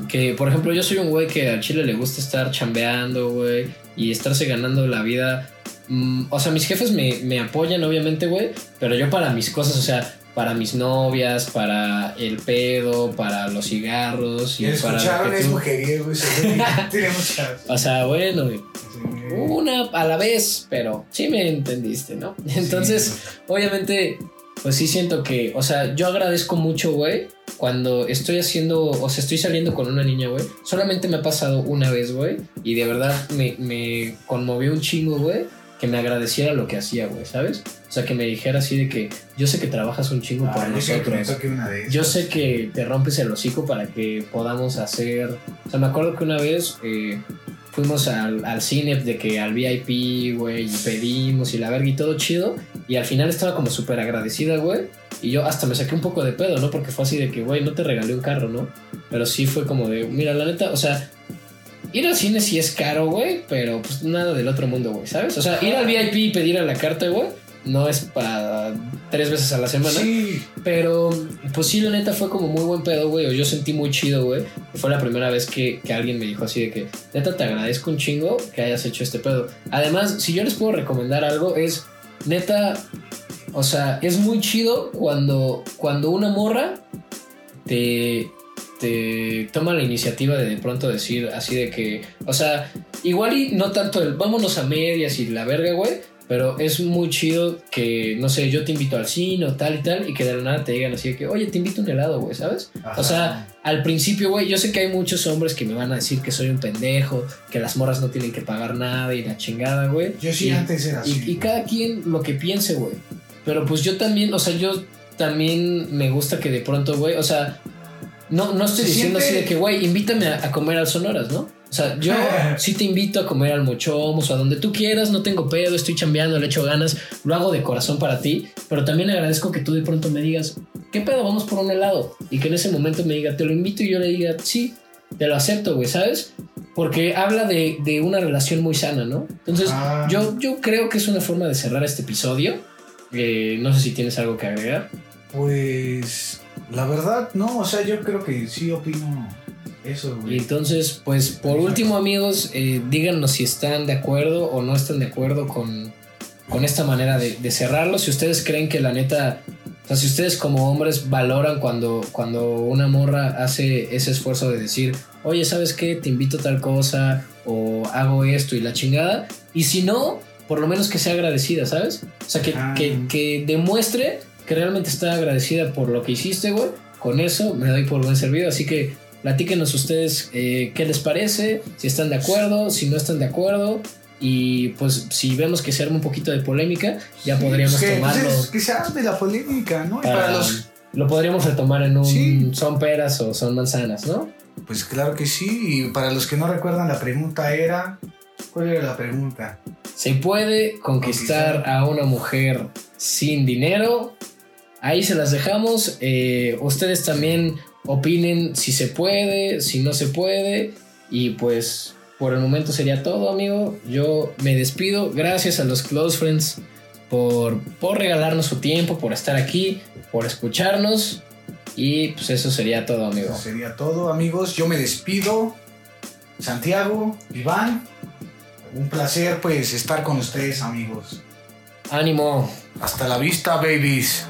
Que, por ejemplo, yo soy un güey que al chile le gusta estar chambeando, güey, y estarse ganando la vida. Mm, o sea, mis jefes me, me apoyan, obviamente, güey, pero yo para mis cosas, o sea, para mis novias, para el pedo, para los cigarros y ¿Ya para. lo escucharon? que Es ese güey. Tiene muchas... O sea, bueno, güey, Sí. una a la vez, pero sí me entendiste, ¿no? Entonces, Sí. obviamente, pues sí siento que, o sea, yo agradezco mucho, güey, cuando estoy haciendo, o sea, estoy saliendo con una niña, güey. Solamente me ha pasado una vez, güey, y de verdad me, me conmovió un chingo, güey, que me agradeciera lo que hacía, güey, ¿sabes? O sea, que me dijera así de que yo sé que trabajas un chingo por Ah, me nosotros. Yo sé que te rompes el hocico para que podamos hacer. O sea, me acuerdo que una vez eh, fuimos al, al cine de que al VIP, güey, y pedimos y la verga y todo chido. Y al final estaba como súper agradecida, güey. Y yo hasta me saqué un poco de pedo, ¿no? Porque fue así de que, güey, no te regalé un carro, ¿no? Pero sí fue como de, mira, la neta, o sea, ir al cine sí es caro, güey, pero pues nada del otro mundo, güey, ¿sabes? O sea, ir al VIP y pedir a la carta, güey, no es para tres veces a la semana. Sí, Pero, pues sí, la neta fue como muy buen pedo, güey. o Yo sentí muy chido, güey. Fue la primera vez que, que alguien me dijo así de que, neta, te agradezco un chingo que hayas hecho este pedo. Además, si yo les puedo recomendar algo, es, neta, o sea, es muy chido cuando, cuando una morra te, te toma la iniciativa de de pronto decir así de que, o sea, igual y no tanto el vámonos a medias y la verga, güey. Pero es muy chido que, no sé, yo te invito al cine o tal y tal, y que de la nada te digan así de que, oye, te invito un helado, güey, ¿sabes? Ajá. O sea, al principio, güey, yo sé que hay muchos hombres que me van a decir que soy un pendejo, que las morras no tienen que pagar nada y la chingada, güey. yo sí Y- antes era así. y, y cada quien lo que piense, güey. Pero pues yo también, o sea, yo también me gusta que de pronto, güey, o sea, no, no estoy diciendo siente- así de que, güey, invítame a, a comer al Sonoras, ¿no? O sea, yo sí te invito a comer al Mochomos o a donde tú quieras, no tengo pedo, estoy chambeando, le echo ganas, lo hago de corazón para ti, pero también agradezco que tú de pronto me digas, ¿qué pedo? Vamos por un helado. Y que en ese momento me diga, te lo invito y yo le diga, sí, te lo acepto, güey, ¿sabes? Porque habla de, de una relación muy sana, ¿no? Entonces, Ah. yo, yo creo que es una forma de cerrar este episodio. Eh, no sé si tienes algo que agregar. Pues la verdad, no, o sea, yo creo que sí opino eso, Y güey. entonces, pues por último, amigos, eh, díganos si están de acuerdo o no están de acuerdo con, con esta manera de, de cerrarlo. Si ustedes creen que la neta, o sea, si ustedes como hombres valoran cuando, cuando una morra hace ese esfuerzo de decir, oye, ¿sabes qué? Te invito a tal cosa o hago esto y la chingada. Y si no, por lo menos que sea agradecida, ¿sabes? O sea, que, Ah. que, que demuestre que realmente está agradecida por lo que hiciste, güey. Con eso me doy por buen servido. Así que platíquenos ustedes eh, qué les parece, si están de acuerdo, si no están de acuerdo. Y pues si vemos que se arma un poquito de polémica, ya Sí, podríamos pues que, tomarlo. pues, es- que se de la polémica, ¿no? Y para- para los. Lo podríamos retomar en un Sí. son peras o son manzanas, ¿no? Pues claro que sí. Y para los que no recuerdan, la pregunta era. ¿Cuál era la pregunta? ¿Se puede conquistar Conquistar. a una mujer sin dinero? Ahí se las dejamos. Eh, ustedes también opinen si se puede, si no se puede. Y pues por el momento sería todo, amigo. Yo me despido. Gracias a los Close Friends por, por regalarnos su tiempo, por estar aquí, por escucharnos. Y pues eso sería todo, amigo. Eso sería todo, amigos. Yo me despido. Santiago, Iván. Un placer, pues, estar con ustedes, amigos. Ánimo. Hasta la vista, babies.